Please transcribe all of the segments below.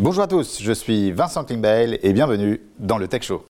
Bonjour à tous, je suis Vincent Klingbeil et bienvenue dans le Tech Show.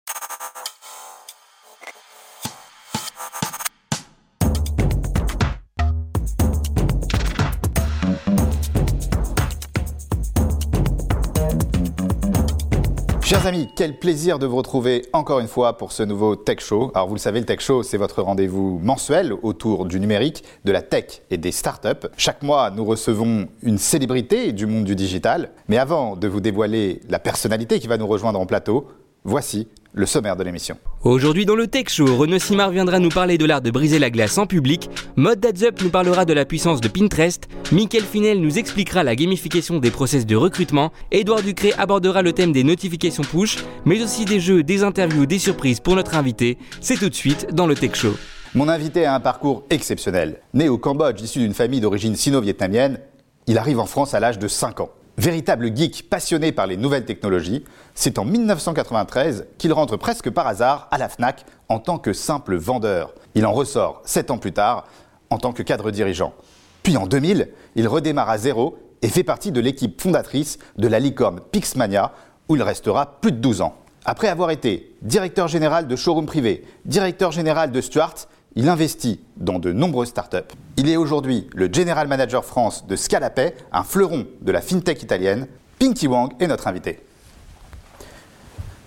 Amis, quel plaisir de vous retrouver encore une fois pour ce nouveau Tech Show. Alors vous le savez, le Tech Show, c'est votre rendez-vous mensuel autour du numérique, de la tech et des startups. Chaque mois, nous recevons une célébrité du monde du digital. Mais avant de vous dévoiler la personnalité qui va nous rejoindre en plateau, voici le sommaire de l'émission. Aujourd'hui dans le Tech Show, Renaud Simard viendra nous parler de l'art de briser la glace en public, Mode Up nous parlera de la puissance de Pinterest, Mickaël Finel nous expliquera la gamification des process de recrutement, Edouard Ducré abordera le thème des notifications push, mais aussi des jeux, des interviews, des surprises pour notre invité. C'est tout de suite dans le Tech Show. Mon invité a un parcours exceptionnel. Né au Cambodge, issu d'une famille d'origine sino-vietnamienne, il arrive en France à l'âge de 5 ans. Véritable geek passionné par les nouvelles technologies, c'est en 1993 qu'il rentre presque par hasard à la FNAC en tant que simple vendeur. Il en ressort sept ans plus tard en tant que cadre dirigeant. Puis en 2000, il redémarre à zéro et fait partie de l'équipe fondatrice de la licorne Pixmania où il restera plus de 12 ans. Après avoir été directeur général de showroom privé, directeur général de Stuart, il investit dans de nombreuses startups. Il est aujourd'hui le General Manager France de Scalapay, un fleuron de la fintech italienne. Pinky Wang est notre invité.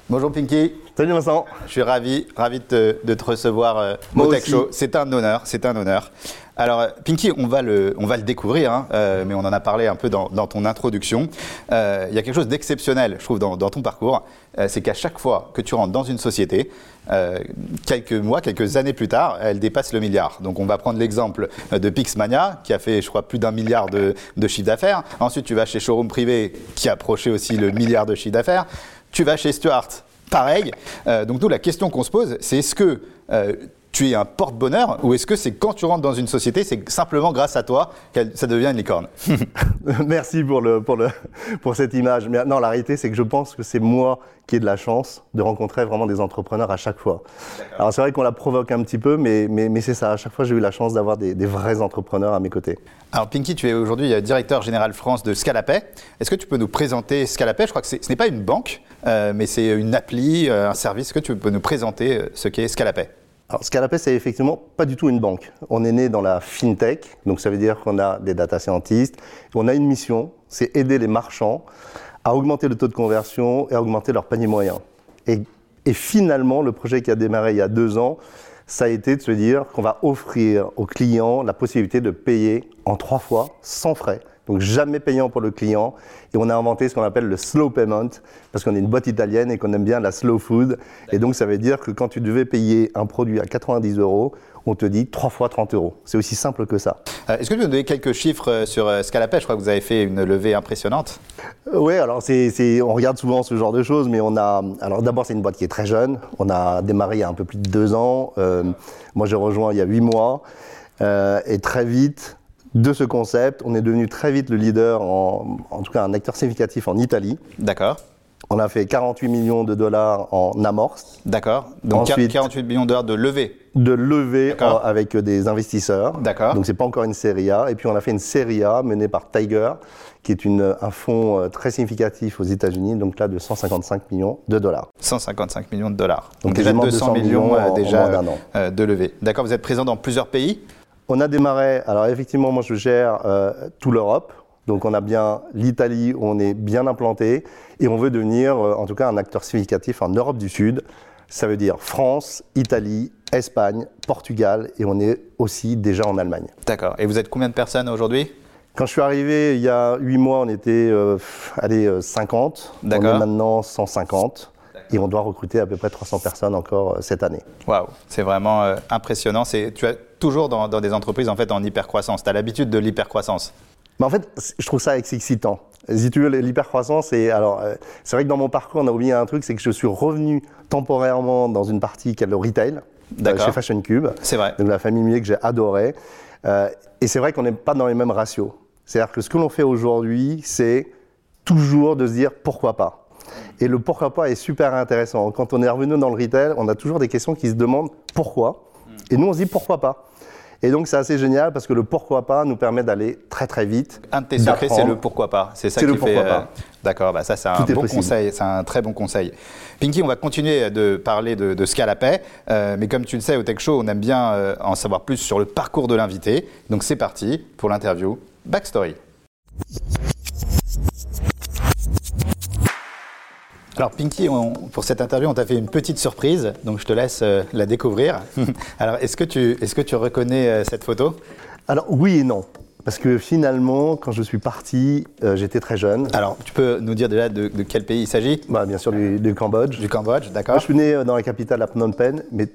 Bonjour Pinky. Salut Vincent. Je suis ravi, ravi de te, recevoir euh, au Tech Show. C'est un honneur, c'est un honneur. Alors, euh, Pinky, on va le, découvrir, hein, euh, mais on en a parlé un peu dans, ton introduction. Il y a quelque chose d'exceptionnel, je trouve, dans, ton parcours. c'est qu'à chaque fois que tu rentres dans une société, quelques mois, quelques années plus tard, elle dépasse le milliard. Donc, on va prendre l'exemple de Pixmania, qui a fait, je crois, plus d'un milliard de, de chiffre d'affaires. Ensuite, tu vas chez Showroom Privé, qui a approché aussi le milliard de chiffre d'affaires. Tu vas chez Stuart, pareil. Euh, donc nous, la question qu'on se pose, c'est est-ce que euh, tu es un porte-bonheur ou est-ce que c'est quand tu rentres dans une société, c'est simplement grâce à toi que ça devient une licorne Merci pour, le, pour, le, pour cette image. Mais non, la réalité, c'est que je pense que c'est moi qui ai de la chance de rencontrer vraiment des entrepreneurs à chaque fois. Alors c'est vrai qu'on la provoque un petit peu, mais, mais, mais c'est ça. À chaque fois, j'ai eu la chance d'avoir des, des, vrais entrepreneurs à mes côtés. Alors Pinky, tu es aujourd'hui euh, directeur général France de Scalapay. Est-ce que tu peux nous présenter Scalapay? Je crois que ce n'est pas une banque, euh, mais c'est une appli, euh, un service. Est-ce que tu peux nous présenter ce qu'est Scalapay alors, Scalapay, c'est effectivement pas du tout une banque. On est né dans la fintech, donc ça veut dire qu'on a des data scientists. On a une mission, c'est aider les marchands à augmenter le taux de conversion et à augmenter leur panier moyen. Et, et finalement, le projet qui a démarré il y a deux ans, ça a été de se dire qu'on va offrir aux clients la possibilité de payer en trois fois sans frais donc jamais payant pour le client. Et on a inventé ce qu'on appelle le slow payment, parce qu'on est une boîte italienne et qu'on aime bien la slow food. Et donc ça veut dire que quand tu devais payer un produit à 90 euros, on te dit 3 fois 30 euros. C'est aussi simple que ça. Euh, est-ce que tu peux nous donner quelques chiffres euh, sur euh, Scalapay? Je crois que vous avez fait une levée impressionnante. oui, alors c'est, on regarde souvent ce genre de choses, mais on a. Alors d'abord, c'est une boîte qui est très jeune. On a démarré il y a un peu plus de deux ans. moi, j'ai rejoint il y a huit mois. et très vite, de ce concept. On est devenu très vite le leader, en, en tout cas un acteur significatif en Italie. D'accord. On a fait 48 millions de dollars en amorce. D'accord. Donc Ensuite, 48 millions de dollars de levée. De levée avec des investisseurs. D'accord. Donc c'est pas encore une série A. Et puis on a fait une série A menée par Tiger, qui est une, un fonds euh, très significatif aux États-Unis, donc là de 155 millions de dollars. 155 millions de dollars. Donc, déjà 200, millions, euh, déjà euh, de levée. D'accord. Vous êtes présent dans plusieurs pays? On a démarré, alors effectivement, moi je gère euh, tout l'Europe. Donc on a bien l'Italie où on est bien implanté et on veut devenir euh, en tout cas un acteur significatif en Europe du Sud. Ça veut dire France, Italie, Espagne, Portugal et on est aussi déjà en Allemagne. D'accord. Et vous êtes combien de personnes aujourd'hui? Quand je suis arrivé il y a 8 mois, on était euh, allez, 50. D'accord. On est maintenant 150 et on doit recruter à peu près 300 personnes encore cette année. Waouh, c'est vraiment impressionnant. C'est, tu as toujours dans, des entreprises en fait en hypercroissance. Tu as l'habitude de l'hypercroissance. Mais en fait, je trouve ça excitant. Si tu veux, l'hypercroissance, et alors, euh, c'est vrai que dans mon parcours, on a oublié un truc, c'est que je suis revenu temporairement dans une partie qui est le retail, euh, chez Fashion Cube. C'est vrai. Donc la famille Muet que j'ai adoré. Euh, et c'est vrai qu'on n'est pas dans les mêmes ratios. C'est-à-dire que ce que l'on fait aujourd'hui, c'est toujours de se dire pourquoi pas. Et le pourquoi pas est super intéressant. Quand on est revenu dans le retail, on a toujours des questions qui se demandent pourquoi. Et nous, on se dit pourquoi pas. Et donc c'est assez génial parce que le pourquoi pas nous permet d'aller très très vite. Un de tes secrets, c'est le pourquoi pas. C'est ça qui le fait. pourquoi pas. D'accord, bah ça c'est un Tout bon conseil, c'est un très bon conseil. Pinky, on va continuer de parler de, de Scalapay, euh, mais comme tu le sais au Tech Show, on aime bien euh, en savoir plus sur le parcours de l'invité. Donc c'est parti pour l'interview Backstory. Alors Pinky, on- pour cette interview, on t'a fait une petite surprise, donc je te laisse euh, la découvrir. Alors est-ce que, tu, est-ce que tu reconnais euh, cette photo? Alors oui et non. Parce que finalement, quand je suis parti, euh, j'étais très jeune. Alors tu peux nous dire déjà de, de quel pays il s'agit? Bah, bien sûr du, du Cambodge. Du Cambodge, Moi, d'accord je suis né dans la capitale à Phnom Penh, mais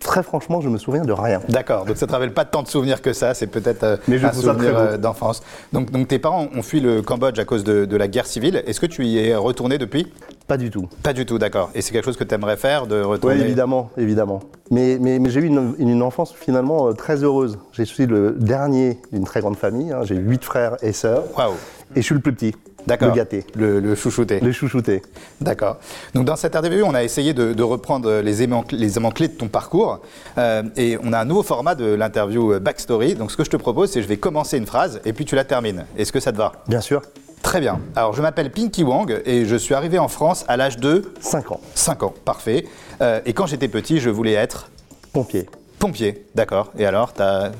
très franchement, je me souviens de rien. D'accord, donc ça ne te rappelle pas tant de souvenirs que ça, c'est peut-être euh, Mais je un souvenir euh, d'enfance. Donc, donc tes parents ont fui le Cambodge à cause de, de la guerre civile. Est-ce que tu y es retourné depuis? Pas du tout. Pas du tout, d'accord. Et c'est quelque chose que tu aimerais faire, de Oui, retourner évidemment, évidemment. Mais, mais, mais j'ai eu une, une enfance finalement euh, très heureuse. Je suis le dernier d'une très grande famille. hein. J'ai huit frères et sœurs. Waouh, Et je suis le plus petit. D'accord. Le gâté. Le, le chouchouté. Le chouchouté. D'accord. Donc dans cette interview, on a essayé de, de reprendre les éléments, les éléments clés de ton parcours. Euh, et on a un nouveau format de l'interview euh, Backstory. Donc ce que je te propose, c'est que je vais commencer une phrase et puis tu la termines. Est-ce que ça te va? Bien sûr. Très bien. Alors je m'appelle Pinky Wang et je suis arrivé en France à l'âge de 5 ans. 5 ans, parfait. Euh, et quand j'étais petit, je voulais être Pompier. pompier, d'accord. Et alors, t'as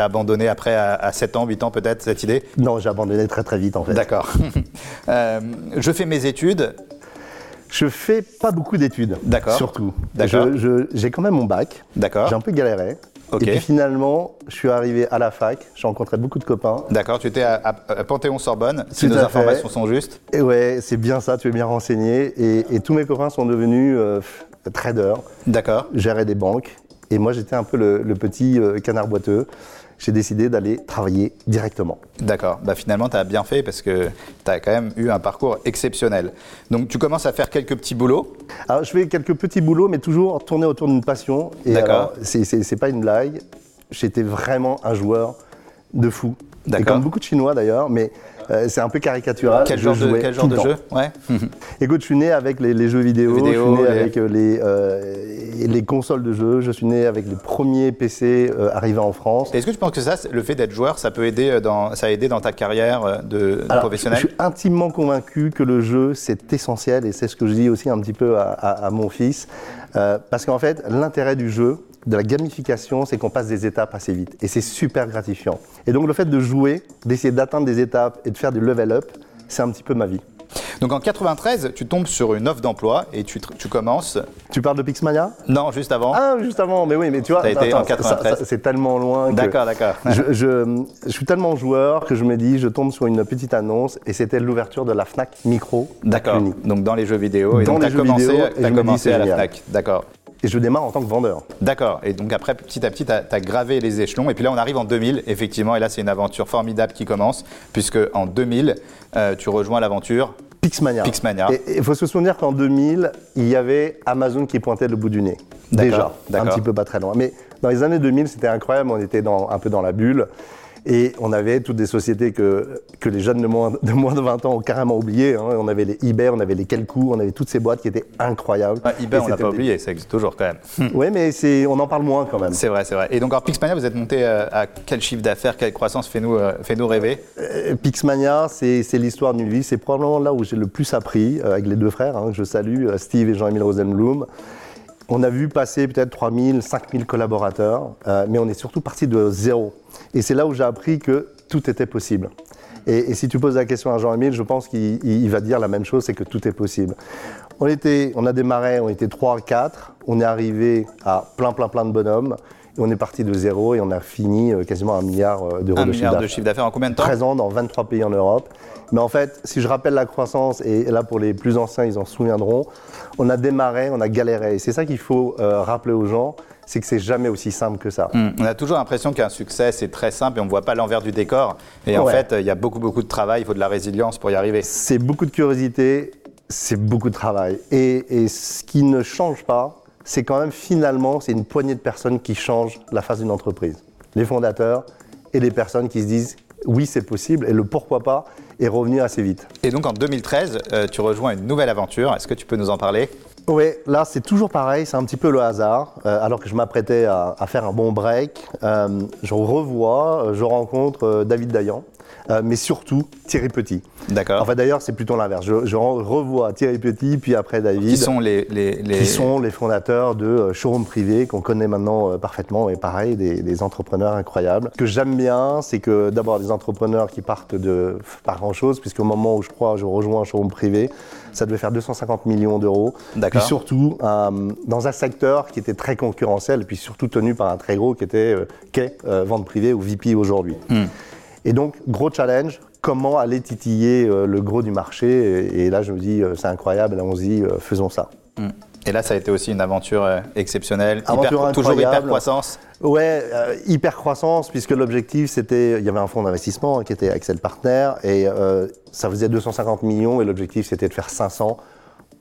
as abandonné après à, à 7 ans, 8 ans peut-être cette idée? Non, j'ai abandonné très très vite en fait. D'accord. Euh, je fais mes études. Je fais pas beaucoup d'études. D'accord. Surtout. D'accord. J'ai quand même mon bac. D'accord. J'ai un peu galéré. Ok. Et puis finalement, je suis arrivé à la fac. J'ai rencontré beaucoup de copains. D'accord, tu étais à, Panthéon-Sorbonne, si nos informations sont justes. Et ouais, c'est bien ça, tu es bien renseigné. Et, et tous mes copains sont devenus euh, traders, D'accord. géraient des banques. Et moi, j'étais un peu le, le petit euh, canard boiteux. J'ai décidé d'aller travailler directement. D'accord. Bah, finalement, tu as bien fait parce que tu as quand même eu un parcours exceptionnel. Donc, tu commences à faire quelques petits boulots. Alors, je fais quelques petits boulots, mais toujours tourner autour d'une passion. D'accord. c'est- pas une blague. J'étais vraiment un joueur de fou. D'accord. comme beaucoup de Chinois d'ailleurs, mais euh, c'est un peu caricatural. Quel Je genre de, quel genre de jeu Ouais. Écoute, je suis né avec les, les jeux vidéo, Les vidéos, je suis né les- avec euh, les, euh, les consoles de jeux, je suis né avec les premiers PC euh, arrivés en France. Est-ce que tu penses que ça, le fait d'être joueur, ça peut aider dans, ça a aidé dans ta carrière de, Alors, professionnel Je suis intimement convaincu que le jeu, c'est essentiel et c'est ce que je dis aussi un petit peu à, à- à mon fils. Parce qu'en fait, l'intérêt du jeu, de la gamification, c'est qu'on passe des étapes assez vite. Et c'est super gratifiant. Et donc le fait de jouer, d'essayer d'atteindre des étapes et de faire du level up, c'est un petit peu ma vie. Donc en 93, tu tombes sur une offre d'emploi et tu, tu commences. Tu parles de Pixmania? Non, juste avant. Ah, juste avant, mais oui, mais tu vois, T'as été en ça- 93. ça- c'est tellement loin. D'accord, d'accord. je, je- je suis tellement joueur que je me dis, je tombe sur une petite annonce et c'était l'ouverture de la Fnac Micro. D'accord. Donc dans les jeux vidéo. Et Dans donc les t'as jeux commencé, vidéo, et me dis, commencé à la génial. FNAC. D'accord. Et je démarre en tant que vendeur. D'accord. Et donc après, petit à petit, tu as, gravé les échelons. Et puis là, on arrive en 2000, effectivement. Et là, c'est une aventure formidable qui commence, puisque en 2000, euh, tu rejoins l'aventure. Pixmania. Pixmania. Et il faut se souvenir qu'en 2000, il y avait Amazon qui pointait le bout du nez. Déjà, un petit peu pas très loin. Mais dans les années 2000, c'était incroyable. On était dans, un peu dans la bulle. Et on avait toutes des sociétés que, que les jeunes de moins, de moins de 20 ans ont carrément oubliées. hein. On avait les eBay, on avait les Kelkoo, on avait toutes ces boîtes qui étaient incroyables. Ah, eBay, Et on l'a pas oublié, ça existe toujours quand même. Oui, mais on en parle moins quand même. C'est vrai, c'est vrai. Et donc, en Pixmania, vous êtes monté euh, à quel chiffre d'affaires, quelle croissance Fais-nous euh, fais-nous rêver? Euh, Pixmania, c'est l'histoire d'une vie. C'est probablement là où j'ai le plus appris euh, avec les deux frères, hein, que je salue, euh, Steve et Jean-Émile Rosenblum. On a vu passer peut-être 3000, 5000 collaborateurs, euh, mais on est surtout parti de zéro. Et c'est là où j'ai appris que tout était possible. Et, si tu poses la question à Jean-Émile, je pense qu'il il- il va dire la même chose, c'est que tout est possible. On, était, on a démarré, on était 3, 4, on est arrivé à plein, plein, plein de bonhommes, on est parti de zéro et on a fini euh, quasiment un milliard euh, d'euros de chiffre milliard de d'affaires chiffre d'affaires en combien de temps présent dans 23 pays en Europe. Mais en fait, si je rappelle la croissance, et là pour les plus anciens, ils en souviendront, on a démarré, on a galéré. Et c'est ça qu'il faut euh, rappeler aux gens, c'est que c'est jamais aussi simple que ça. Hum, On a toujours l'impression qu'un succès, c'est très simple et on ne voit pas l'envers du décor. Et en fait, il y a beaucoup, beaucoup de travail, il faut de la résilience pour y arriver. C'est beaucoup de curiosité, c'est beaucoup de travail. Et, et ce qui ne change pas, c'est quand même finalement, c'est une poignée de personnes qui changent la face d'une entreprise. Les fondateurs et les personnes qui se disent oui, c'est possible et le pourquoi pas est revenu assez vite. Et donc en 2013, euh, tu rejoins une nouvelle aventure. Est-ce que tu peux nous en parler? Oui, là c'est toujours pareil, c'est un petit peu le hasard. Euh, alors que je m'apprêtais à, à faire un bon break, euh, je revois, je rencontre David Dayan, euh, mais surtout Thierry Petit. D'accord. Enfin d'ailleurs c'est plutôt l'inverse. Je, je re- revois Thierry Petit, puis après David. qui sont les, les, les- qui sont les fondateurs de euh, showroom privé qu'on connaît maintenant euh, parfaitement et pareil des, des entrepreneurs incroyables. Ce que j'aime bien, c'est que d'abord des entrepreneurs qui partent de pas grand chose, puisqu'au moment où je crois je rejoins showroom privé, ça devait faire 250 millions d'euros. D'accord. Puis surtout euh, dans un secteur qui était très concurrentiel et puis surtout tenu par un très gros qui était euh, qu'est vente privée ou VP aujourd'hui. Hmm. Et donc gros challenge. Comment aller titiller euh, le gros du marché? Et, et là je me dis euh, c'est incroyable, allons-y, euh, faisons ça. Hmm. Et là, ça a été aussi une aventure exceptionnelle, Aventure hyper, toujours hyper croissance. Ouais, euh, hyper croissance, puisque l'objectif c'était, il y avait un fonds d'investissement hein, qui était Axel Partner, et euh, ça faisait 250 millions, et l'objectif c'était de faire 500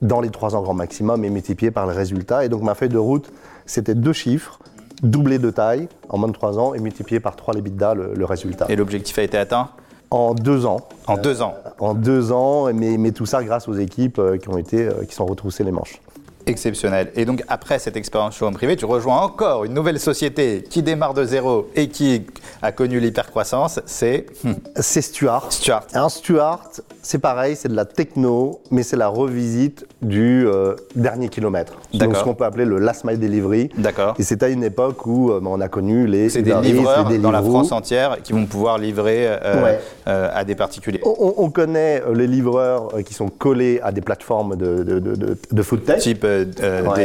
dans les trois ans grand maximum et multiplié par le résultat. Et donc ma feuille de route, c'était deux chiffres, doublé de taille en moins de trois ans et multiplié par trois les l'EBITDA, le, le résultat. Et l'objectif a été atteint En deux ans. en deux ans. En deux ans, mais, mais tout ça grâce aux équipes euh, qui ont été, euh, qui sont retroussées les manches. Exceptionnel. Et donc, après cette expérience showroom privé, tu rejoins encore une nouvelle société qui démarre de zéro et qui a connu l'hypercroissance, c'est hmm, C'est Stuart. Stuart. Un Stuart, c'est pareil, c'est de la techno, mais c'est la revisite du euh, dernier kilomètre. Donc ce qu'on peut appeler le last mile delivery. D'accord. Et c'est à une époque où euh, on a connu les C'est des livreurs dans la. France entière qui vont pouvoir livrer euh, Ouais. euh, à des particuliers. On, on- on connaît les livreurs qui sont collés à des plateformes de, de, de, de- food tech. Type Ouais.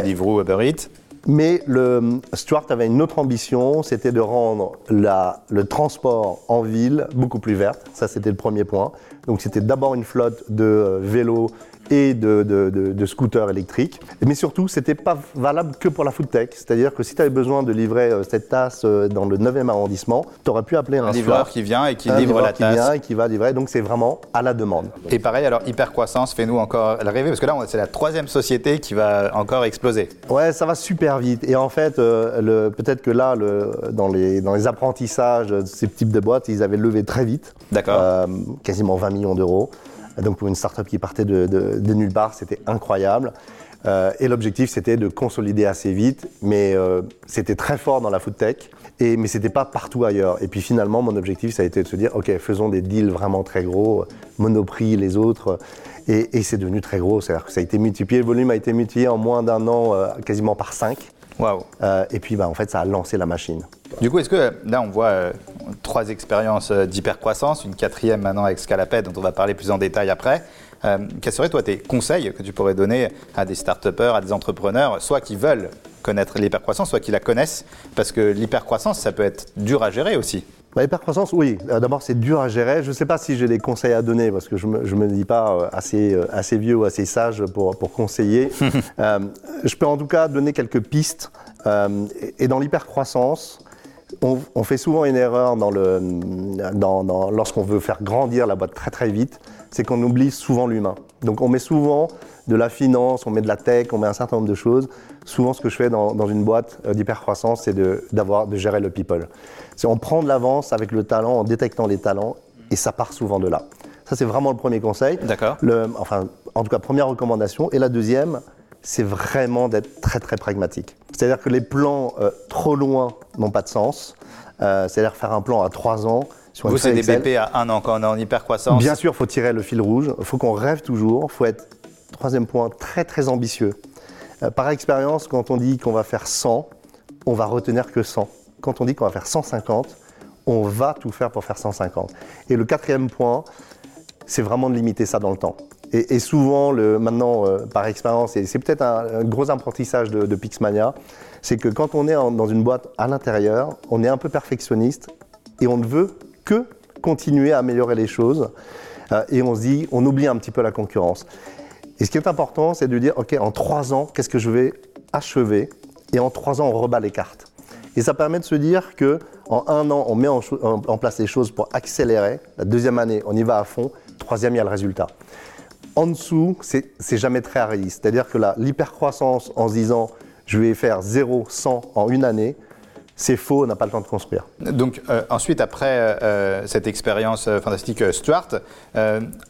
Deliveroo, Uber Eats. Mais le, Stuart avait une autre ambition, c'était de rendre la, le transport en ville beaucoup plus vert. Ça, c'était le premier point. Donc, c'était d'abord une flotte de vélos et de, de- de- de scooters électriques. Mais surtout, c'était pas valable que pour la food tech. C'est-à-dire que si tu avais besoin de livrer euh, cette tasse euh, dans le 9e arrondissement, tu aurais pu appeler un, Un livreur qui vient et qui un livre la qui tasse. vient et qui va livrer. Donc, c'est vraiment à la demande. Et pareil, alors hypercroissance, fais-nous encore rêver, parce que là, c'est la troisième société qui va encore exploser. Ouais, ça va super vite. Et en fait, euh, peut-être que là, le- dans, les, dans les apprentissages de ces types de boîtes, ils avaient levé très vite. D'accord. Euh, quasiment 20 millions d'euros. Donc pour une start-up qui partait de, de- de nulle part, c'était incroyable. Euh, et l'objectif, c'était de consolider assez vite. Mais euh, c'était très fort dans la food tech. Et, mais c'était pas partout ailleurs. Et puis finalement, mon objectif, ça a été de se dire, OK, faisons des deals vraiment très gros, Monoprix, les autres. Et, et c'est devenu très gros. C'est-à-dire que ça a été multiplié, le volume a été multiplié en moins d'un an, euh, quasiment par 5. Waouh. et puis, bah, en fait, ça a lancé la machine. Du coup, est-ce que là, on voit euh, trois expériences euh, d'hypercroissance, une quatrième maintenant avec Scalaped, dont on va parler plus en détail après. Euh, quels seraient, toi, tes conseils que tu pourrais donner à des start à des entrepreneurs, soit qui veulent connaître l'hypercroissance, soit qui la connaissent? Parce que l'hypercroissance, ça peut être dur à gérer aussi. Bah, L'hypercroissance, oui. Euh, D'abord, c'est dur à gérer. Je ne sais pas si j'ai des conseils à donner parce que je ne me, dis pas euh, assez, euh, assez vieux ou assez sage pour, pour conseiller. Euh, je peux en tout cas donner quelques pistes. Euh, et et dans l'hypercroissance, on, on fait souvent une erreur dans le, dans, dans- lorsqu'on veut faire grandir la boîte très très vite, c'est qu'on oublie souvent l'humain. Donc on met souvent de la finance, on met de la tech, on met un certain nombre de choses. Souvent, ce que je fais dans, dans une boîte euh, d'hypercroissance, c'est de, d'avoir, de gérer le people. C'est on prend de l'avance avec le talent, en détectant les talents, et ça part souvent de là. Ça, c'est vraiment le premier conseil. D'accord. Le- enfin, en tout cas, première recommandation. Et la deuxième, c'est vraiment d'être très très pragmatique. C'est-à-dire que les plans euh, trop loin n'ont pas de sens. Euh, c'est-à-dire faire un plan à trois ans sur Vous, c'est des Excel. BP à un an quand on est en hypercroissance. Bien sûr, il faut tirer le fil rouge. Il faut qu'on rêve toujours. Il faut être, troisième point, très très ambitieux. Euh, par expérience, quand on dit qu'on va faire 100, on va retenir que 100. Quand on dit qu'on va faire 150, on va tout faire pour faire 150. Et le quatrième point, c'est vraiment de limiter ça dans le temps. Et, souvent, maintenant, euh, par expérience, et c'est peut-être un, gros apprentissage de, Pixmania, c'est que quand on est dans une boîte à l'intérieur, on est un peu perfectionniste et on ne veut que continuer à améliorer les choses. Euh, et on se dit, on oublie un petit peu la concurrence. Et ce qui est important, c'est de dire, OK, en trois ans, qu'est-ce que je vais achever? Et en trois ans, on rebat les cartes. Et ça permet de se dire que en un an, on met en, place les choses pour accélérer. La deuxième année, on y va à fond. Troisième, il y a le résultat. En dessous, c'est jamais très réaliste. C'est-à-dire que l'hypercroissance en se disant je vais faire 0, 100 en une année, c'est faux, on n'a pas le temps de construire. Donc euh, ensuite, après euh, cette expérience euh, fantastique Stuart,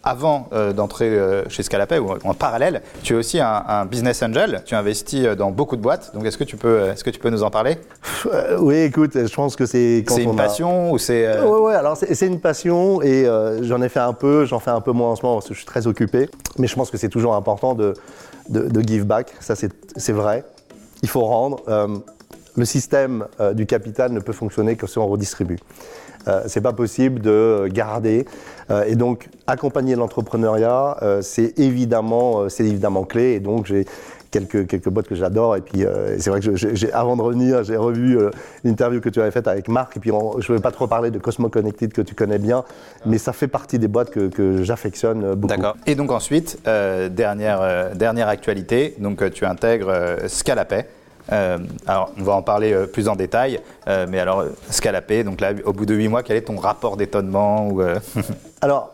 avant d'entrer chez Scalapay ou en parallèle, tu es aussi un, business angel. Tu investis dans beaucoup de boîtes. Donc est-ce que tu peux, est-ce que tu peux nous en parler? Oui, écoute, je pense que c'est c'est une passion ou c'est Oui, ouais, alors c'est une passion et j'en ai fait un peu, j'en fais un peu moins en ce moment parce que je suis très occupé. Mais je pense que c'est toujours important de, de, de give back. Ça, c'est vrai. Il faut rendre le système euh, du capital ne peut fonctionner que si on redistribue. Euh, c'est pas possible de garder euh, et donc accompagner l'entrepreneuriat, euh, c'est évidemment, c'est évidemment clé. Et donc j'ai quelques quelques boîtes que j'adore et puis c'est vrai que j'ai, avant de revenir, j'ai revu l'interview que tu avais faite avec Marc et puis je ne vais pas trop parler de Cosmo Connected que tu connais bien, mais ça fait partie des boîtes que, que j'affectionne beaucoup. D'accord. Et donc ensuite, dernière dernière actualité, donc tu intègres Scalapay. Euh, alors, on va en parler euh, plus en détail, euh, mais alors, Scalapé, donc là, au bout de 8 mois, quel est ton rapport d'étonnement Alors,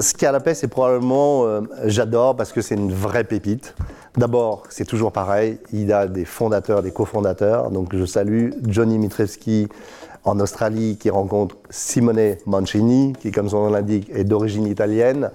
Scalapé, c'est probablement, j'adore parce que c'est une vraie pépite. D'abord, c'est toujours pareil, il a des fondateurs, des cofondateurs. Donc, je salue Johnny Mitrewski en Australie qui rencontre Simone Mancini, qui, comme son nom l'indique, est d'origine italienne.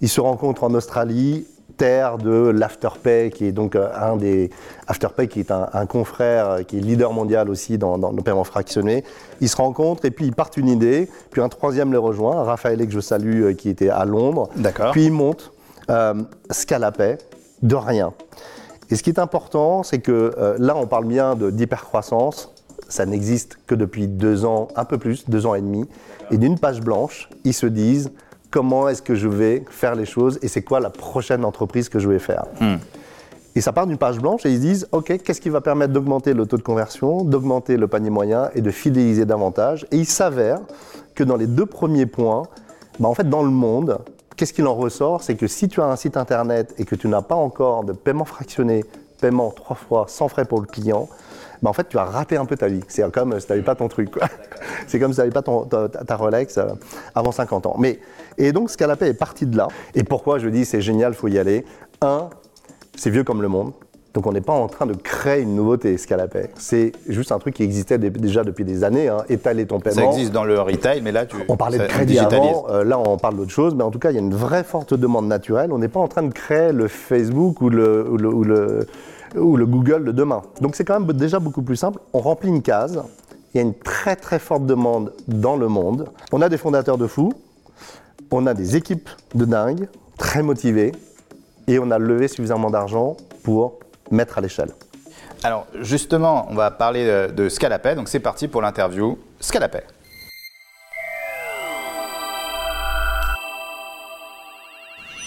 Ils se rencontrent en Australie terre de l'Afterpay, qui est donc euh, un des Afterpay, qui est un, confrère, euh, qui est leader mondial aussi dans, le paiement fractionné. Ils se rencontrent et puis ils partent une idée. Puis un troisième les rejoint, Raphaël que je salue, euh, qui était à Londres. D'accord. Puis ils montent euh, Scalapay de rien. Et ce qui est important, c'est que là, on parle bien d'hypercroissance. Ça n'existe que depuis deux ans, un peu plus, deux ans et demi. Et d'une page blanche, ils se disent comment est-ce que je vais faire les choses et c'est quoi la prochaine entreprise que je vais faire. Hmm. Et ça part d'une page blanche et ils se disent, OK, qu'est-ce qui va permettre d'augmenter le taux de conversion, d'augmenter le panier moyen et de fidéliser davantage? Et il s'avère que dans les deux premiers points, bah en fait, dans le monde, qu'est-ce qu'il en ressort? C'est que si tu as un site internet et que tu n'as pas encore de paiement fractionné, paiement trois fois sans frais pour le client, bah en fait, tu as raté un peu ta vie. C'est comme si tu n'avais pas ton truc. C'est comme si tu n'avais pas ton, ta, Rolex euh, avant 50 ans. Mais, et donc, Scalapé est parti de là. Et pourquoi je dis c'est génial, il faut y aller? Un, c'est vieux comme le monde. Donc on n'est pas en train de créer une nouveauté, Scalapay. C'est juste un truc qui existait déjà depuis des années, hein, étaler ton paiement. Ça existe dans le retail, mais là tu... On parlait de crédit avant, euh, là on parle d'autre chose, mais en tout cas il y a une vraie forte demande naturelle. On n'est pas en train de créer le Facebook ou le, ou le, ou le ou le Google de demain. Donc c'est quand même déjà beaucoup plus simple. On remplit une case. Il y a une très très forte demande dans le monde. On a des fondateurs de fous. On a des équipes de dingue, très motivées. Et on a levé suffisamment d'argent pour mettre à l'échelle. Alors justement, on va parler de, Scalapay. Donc c'est parti pour l'interview Scalapay.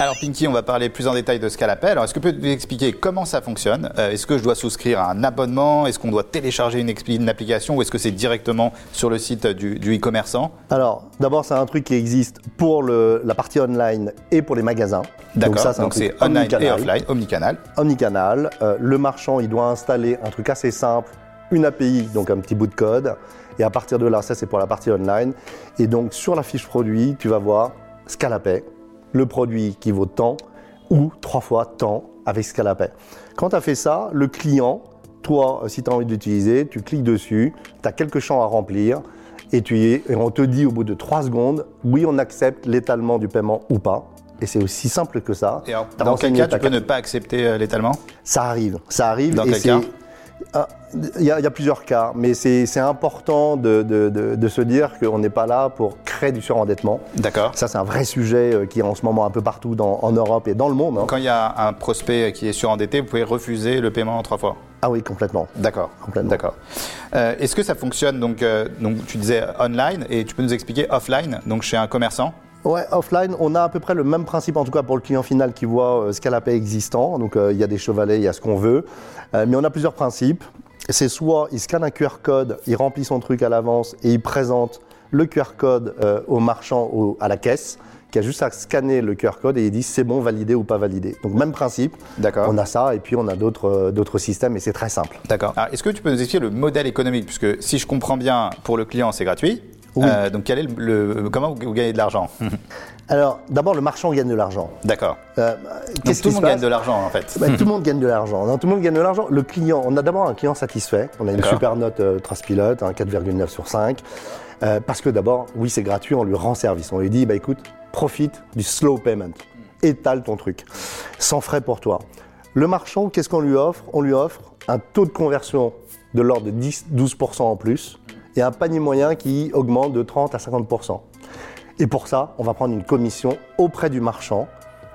Alors Pinky, on va parler plus en détail de ce qu'elle appelle. Alors est-ce que tu peux nous expliquer comment ça fonctionne? Euh, Est-ce que je dois souscrire à un abonnement? Est-ce qu'on doit télécharger une, application? Ou est-ce que c'est directement sur le site du, e-commerçant? Alors d'abord c'est un truc qui existe pour la partie online et pour les magasins. D'accord, donc c'est online et offline, omnicanal. Omnicanal. Euh, le marchand il doit installer un truc assez simple, une API, donc un petit bout de code. Et à partir de là, ça c'est pour la partie online. Et donc sur la fiche produit, tu vas voir Scalapay le produit qui vaut tant ou trois fois tant avec Scalapay. Quand tu as fait ça, le client, toi, si tu as envie d'utiliser, tu cliques dessus, tu as quelques champs à remplir et, tu et on te dit au bout de trois secondes, oui, on accepte l'étalement du paiement ou pas. Et c'est aussi simple que ça. Et dans quel cas tu peux ne pas accepter euh, l'étalement? Ça arrive, ça arrive. Dans quel cas? Ah, il y, a, plusieurs cas, mais c'est important de, se dire qu'on n'est pas là pour créer du surendettement. D'accord. Ça, c'est un vrai sujet euh, qui est en ce moment un peu partout en Europe et dans le monde. Hein. Quand il y a un prospect qui est surendetté, vous pouvez refuser le paiement en trois fois ah oui, complètement. D'accord, complètement. D'accord. Euh, est-ce que ça fonctionne donc, euh, donc tu disais online et tu peux nous expliquer offline, donc chez un commerçant? Ouais, offline, on a à peu près le même principe, en tout cas pour le client final qui voit euh, Scalapay existant. Donc il y a des chevalets, il y a ce qu'on veut. mais on a plusieurs principes c'est soit il scanne un QR code, il remplit son truc à l'avance et il présente le QR code euh, au marchand à la caisse qui a juste à scanner le QR code et il dit c'est bon, validé ou pas validé. Donc même principe. D'accord. On a ça et puis on a d'autres euh, d'autres systèmes et c'est très simple. D'accord. Est-ce que tu peux nous expliquer le modèle économique? Puisque si je comprends bien, pour le client c'est gratuit. Oui. Euh, donc quel est le, le- comment vous gagnez de l'argent? Alors, d'abord, le marchand gagne de l'argent. D'accord. Euh, Qu'est-ce tout le monde gagne de l'argent en fait. Bah, Tout le monde gagne de l'argent. Non, tout le monde gagne de l'argent. Le client, on a d'abord un client satisfait. On a une super note euh, Trustpilot, un 4,9 sur 5. Euh, parce que d'abord, oui, c'est gratuit, on lui rend service. On lui dit, bah écoute, profite du slow payment. Étale ton truc. Sans frais pour toi. Le marchand, qu'est-ce qu'on lui offre? On lui offre un taux de conversion de l'ordre de 10-12% en plus et un panier moyen qui augmente de 30 à 50%. Et pour ça, on va prendre une commission auprès du marchand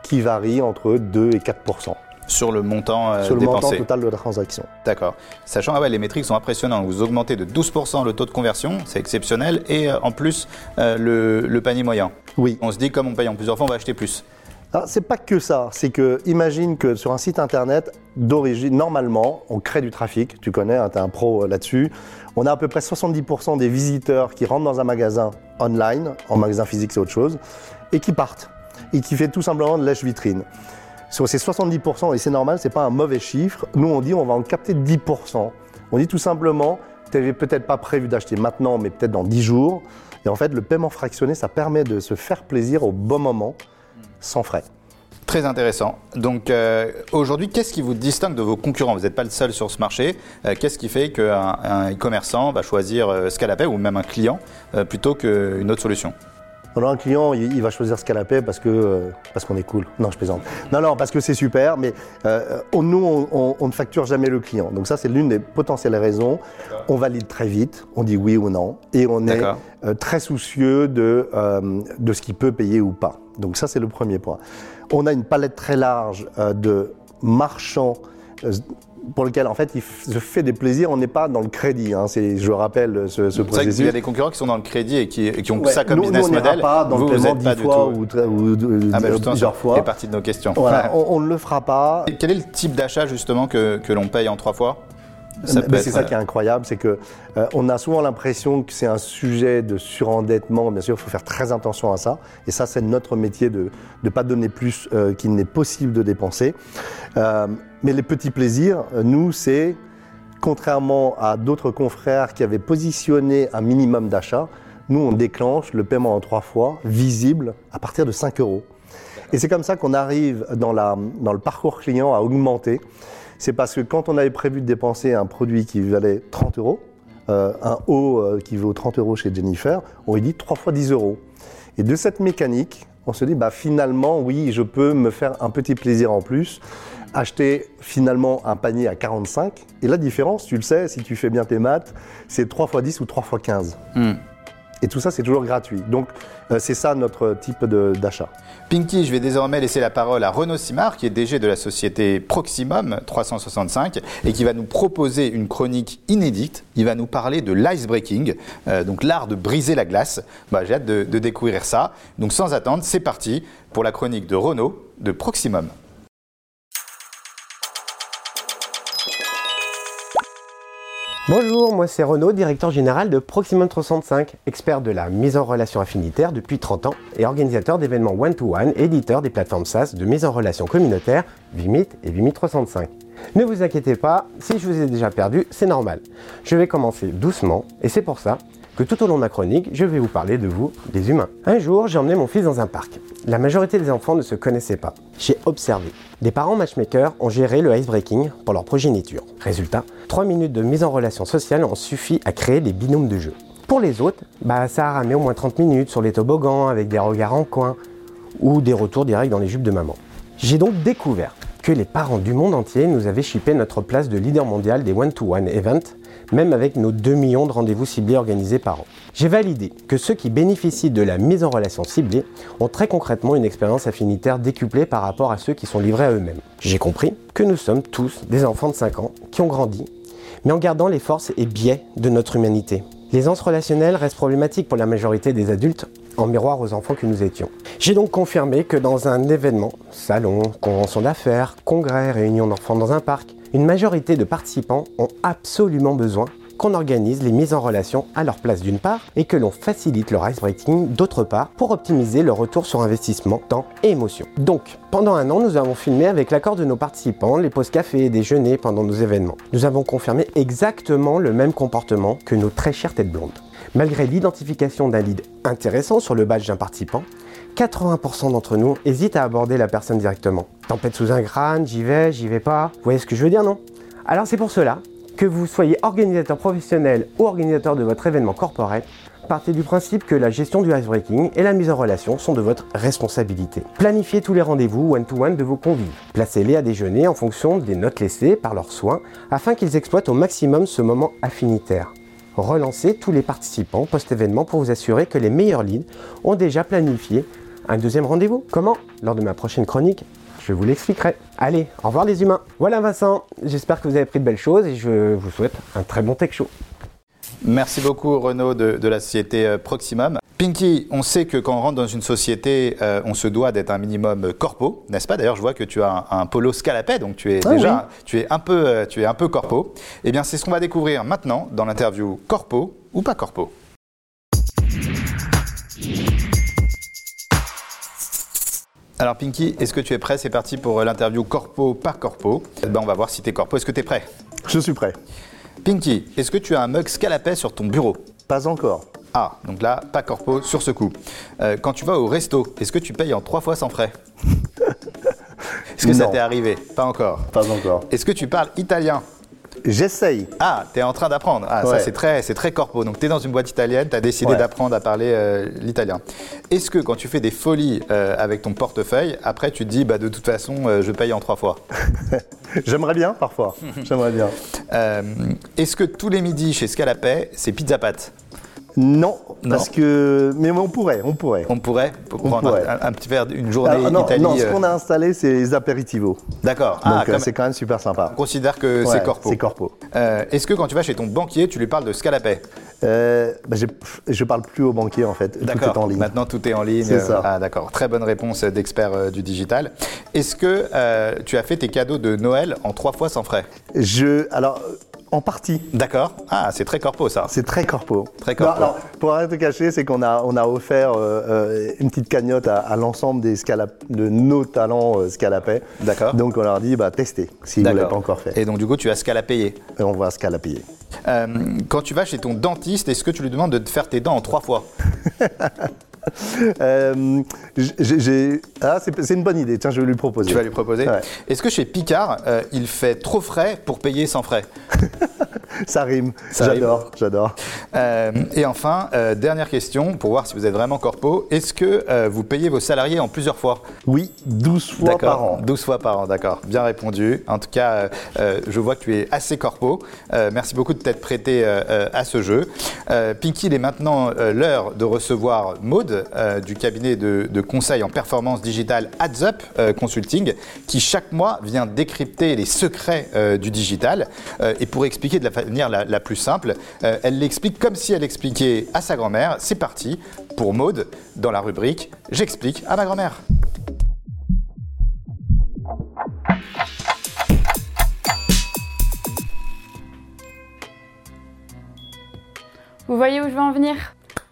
qui varie entre 2 et 4% Sur le montant euh, sur le montant dépensé. total de la transaction. D'accord. Sachant ah ouais, les métriques sont impressionnantes. Vous augmentez de 12% le taux de conversion, c'est exceptionnel, et euh, en plus euh, le, le panier moyen. Oui. On se dit comme on paye en plusieurs fois, on va acheter plus. Alors, c'est pas que ça. C'est que, imagine que sur un site internet d'origine, normalement, on crée du trafic. Tu connais, tu es un pro euh, là-dessus. On a à peu près 70% des visiteurs qui rentrent dans un magasin online, en magasin physique, c'est autre chose, et qui partent. Et qui fait tout simplement de lèche-vitrine. Sur ces 70%, et c'est normal, c'est pas un mauvais chiffre, nous on dit on va en capter 10%. On dit tout simplement, tu n'avais peut-être pas prévu d'acheter maintenant, mais peut-être dans 10 jours. Et en fait, le paiement fractionné, ça permet de se faire plaisir au bon moment, sans frais. Très intéressant. Donc euh, aujourd'hui, qu'est-ce qui vous distingue de vos concurrents? Vous n'êtes pas le seul sur ce marché. Euh, qu'est-ce qui fait qu'un un e-commerçant va choisir euh, Scalapay ou même un client euh, plutôt qu'une autre solution? Alors un client, il, il va choisir Scalapay parce que parce qu'on est cool. Non, je plaisante. Non, non, parce que c'est super, mais on- nous, on, on- on ne facture jamais le client. Donc ça, c'est l'une des potentielles raisons. On valide très vite, on dit oui ou non, et on est très soucieux de de ce qu'il peut payer ou pas. Donc ça, c'est le premier point. On a une palette très large euh, de marchands. euh, pour lequel en fait il se fait des plaisirs, on n'est pas dans le crédit. Hein. C'est, je rappelle ce, ce C'est vrai processus. qu'il y a des concurrents qui sont dans le crédit et qui, et qui ont Ouais, ça comme nous, business nous, on model. pas dans vous, le vous paiement pas dix du fois tout. ou, très- ou- ou- Ah bah plusieurs fois. fait partie de nos questions. Voilà, on, on ne le fera pas. Et Quel est le type d'achat justement que, que l'on paye en trois fois? C'est ça qui est incroyable, c'est que euh, on a souvent l'impression que c'est un sujet de surendettement. Bien sûr, il faut faire très attention à ça. Et ça, c'est notre métier de ne pas donner plus euh, qu'il n'est possible de dépenser. Euh, mais les petits plaisirs, nous, c'est contrairement à d'autres confrères qui avaient positionné un minimum d'achat, nous, on déclenche le paiement en trois fois, visible, à partir de 5 euros. Et c'est comme ça qu'on arrive dans, la, dans le parcours client à augmenter. C'est parce que quand on avait prévu de dépenser un produit qui valait 30 euros, euh, un haut euh, qui vaut 30 euros chez Jennifer, on lui dit 3 fois 10 euros. Et de cette mécanique, on se dit, bah, finalement, oui, je peux me faire un petit plaisir en plus, acheter finalement un panier à 45. Et la différence, tu le sais, si tu fais bien tes maths, c'est 3 fois 10 ou 3 fois 15. Hmm. Et tout ça, c'est toujours gratuit. Donc, euh, c'est ça notre type d'achat. Pinky, je vais désormais laisser la parole à Renaud Simard, qui est DG de la société Proximum 365 et qui va nous proposer une chronique inédite. Il va nous parler de l'icebreaking, euh, donc l'art de briser la glace. Bah, J'ai hâte de découvrir ça. Donc sans attendre, c'est parti pour la chronique de Renaud de Proximum. Bonjour, moi c'est Renaud, directeur général de Proximum 365, expert de la mise en relation affinitaire depuis 30 ans et organisateur d'événements one-to-one, éditeur des plateformes SaaS de mise en relation communautaire Vimit et Vimit 365. Ne vous inquiétez pas, si je vous ai déjà perdu, c'est normal. Je vais commencer doucement et c'est pour ça que tout au long de ma chronique, je vais vous parler de vous, des humains. Un jour, j'ai emmené mon fils dans un parc. La majorité des enfants ne se connaissaient pas. J'ai observé. Des parents matchmakers ont géré le icebreaking pour leur progéniture. Résultat, 3 minutes de mise en relation sociale ont suffi à créer des binômes de jeu. Pour les autres, bah, ça a ramé au moins 30 minutes sur les toboggans avec des regards en coin ou des retours directs dans les jupes de maman. J'ai donc découvert que les parents du monde entier nous avaient chippé notre place de leader mondial des one-to-one events, même avec nos 2 millions de rendez-vous ciblés organisés par an. J'ai validé que ceux qui bénéficient de la mise en relation ciblée ont très concrètement une expérience affinitaire décuplée par rapport à ceux qui sont livrés à eux-mêmes. J'ai compris que nous sommes tous des enfants de 5 ans qui ont grandi, mais en gardant les forces et biais de notre humanité. L'aisance relationnelle reste problématique pour la majorité des adultes, en miroir aux enfants que nous étions. J'ai donc confirmé que dans un événement, salon, convention d'affaires, congrès, réunion d'enfants dans un parc, une majorité de participants ont absolument besoin qu'on organise les mises en relation à leur place d'une part et que l'on facilite leur icebreaking d'autre part pour optimiser leur retour sur investissement, temps et émotion. Donc, pendant un an, nous avons filmé avec l'accord de nos participants les pauses café et déjeuner pendant nos événements. Nous avons confirmé exactement le même comportement que nos très chères têtes blondes. Malgré l'identification d'un lead intéressant sur le badge d'un participant, 80% d'entre nous hésitent à aborder la personne directement. Tempête sous un crâne, j'y vais, j'y vais pas. Vous voyez ce que je veux dire, non? Alors c'est pour cela que vous soyez organisateur professionnel ou organisateur de votre événement corporel, partez du principe que la gestion du icebreaking et la mise en relation sont de votre responsabilité. Planifiez tous les rendez-vous one-to-one de vos convives. Placez-les à déjeuner en fonction des notes laissées par leurs soins afin qu'ils exploitent au maximum ce moment affinitaire. Relancez tous les participants post-événement pour vous assurer que les meilleurs leads ont déjà planifié un deuxième rendez-vous. Comment? Lors de ma prochaine chronique, je vous l'expliquerai. Allez, au revoir les humains. Voilà Vincent, j'espère que vous avez pris de belles choses et je vous souhaite un très bon tech show. Merci beaucoup Renaud de, la société euh, Proximum. Pinky, on sait que quand on rentre dans une société, euh, on se doit d'être un minimum corpo, n'est-ce pas? D'ailleurs, je vois que tu as un, polo scalapé, donc tu es ah déjà, tu es un peu, euh, tu es un peu corpo. Eh bien, c'est ce qu'on va découvrir maintenant dans l'interview corpo ou pas corpo. Alors Pinky, est-ce que tu es prêt? C'est parti pour l'interview corpo par corpo. Ben, on va voir si tu es corpo. Est-ce que tu es prêt? Je suis prêt. Pinky, est-ce que tu as un mug Scalapé sur ton bureau? Pas encore. Ah, donc là, pas corpo sur ce coup. Euh, quand tu vas au resto, est-ce que tu payes en trois fois sans frais? Est-ce que ça t'est arrivé? Pas encore. Pas encore. Est-ce que tu parles italien? J'essaye. Ah, tu es en train d'apprendre. Ah, ça c'est très, c'est très corpo. Donc tu es dans une boîte italienne, tu as décidé d'apprendre à parler euh, l'italien. Est-ce que quand tu fais des folies euh, avec ton portefeuille, après tu te dis, bah, de toute façon, euh, je paye en trois fois? J'aimerais bien parfois. J'aimerais bien. Est-ce que tous les midis chez Scalapé, c'est pizza pâte? Non, parce que. Mais on pourrait, on pourrait. On pourrait pour prendre Un, petit verre, une journée ah, non, Non, ce qu'on a installé, c'est les apéritivos. D'accord. Donc ah, c'est quand même super sympa. On considère que c'est corpo. C'est corpo. Euh, est-ce que quand tu vas chez ton banquier, tu lui parles de Scalapé euh, bah, Je parle plus au banquier en fait. Tout est en ligne. Maintenant tout est en ligne. C'est ça. Ah, d'accord. Très bonne réponse d'expert euh, du digital. Est-ce que euh, tu as fait tes cadeaux de Noël en trois fois sans frais? Je. Alors en partie. D'accord. Ah, c'est très corpo ça. C'est très corpo. Très corpo. alors, pour rien te cacher, c'est qu'on a, on a offert euh, euh, une petite cagnotte à, l'ensemble des de nos talents euh, scalapés. D'accord. Donc on leur dit, bah, testez si vous ne l'avez pas encore fait. Et donc du coup, tu as scalapayé. Et on va scalapayer. Euh, quand tu vas chez ton dentiste, est-ce que tu lui demandes de te faire tes dents en trois fois? euh, ah, c'est une bonne idée. Tiens, je vais lui proposer. Tu vas lui proposer. Est-ce que chez Picard, euh, il fait trop frais pour payer sans frais? Ça rime. J'adore, j'adore. Euh, et enfin, dernière question pour voir si vous êtes vraiment corpo. Est-ce que vous payez vos salariés en plusieurs fois? Oui, 12 fois par an. 12 fois par an, d'accord. Bien répondu. En tout cas, je vois que tu es assez corpo. merci beaucoup de t'être prêté à ce jeu. Pinky, il est maintenant l'heure de recevoir Maude euh, du cabinet de, conseil en performance digitale AdsUp euh, Consulting, qui chaque mois vient décrypter les secrets euh, du digital. et pour expliquer de la plus simple, elle l'explique comme si elle expliquait à sa grand-mère. C'est parti pour Maude dans la rubrique J'explique à ma grand-mère. Vous voyez où je veux en venir?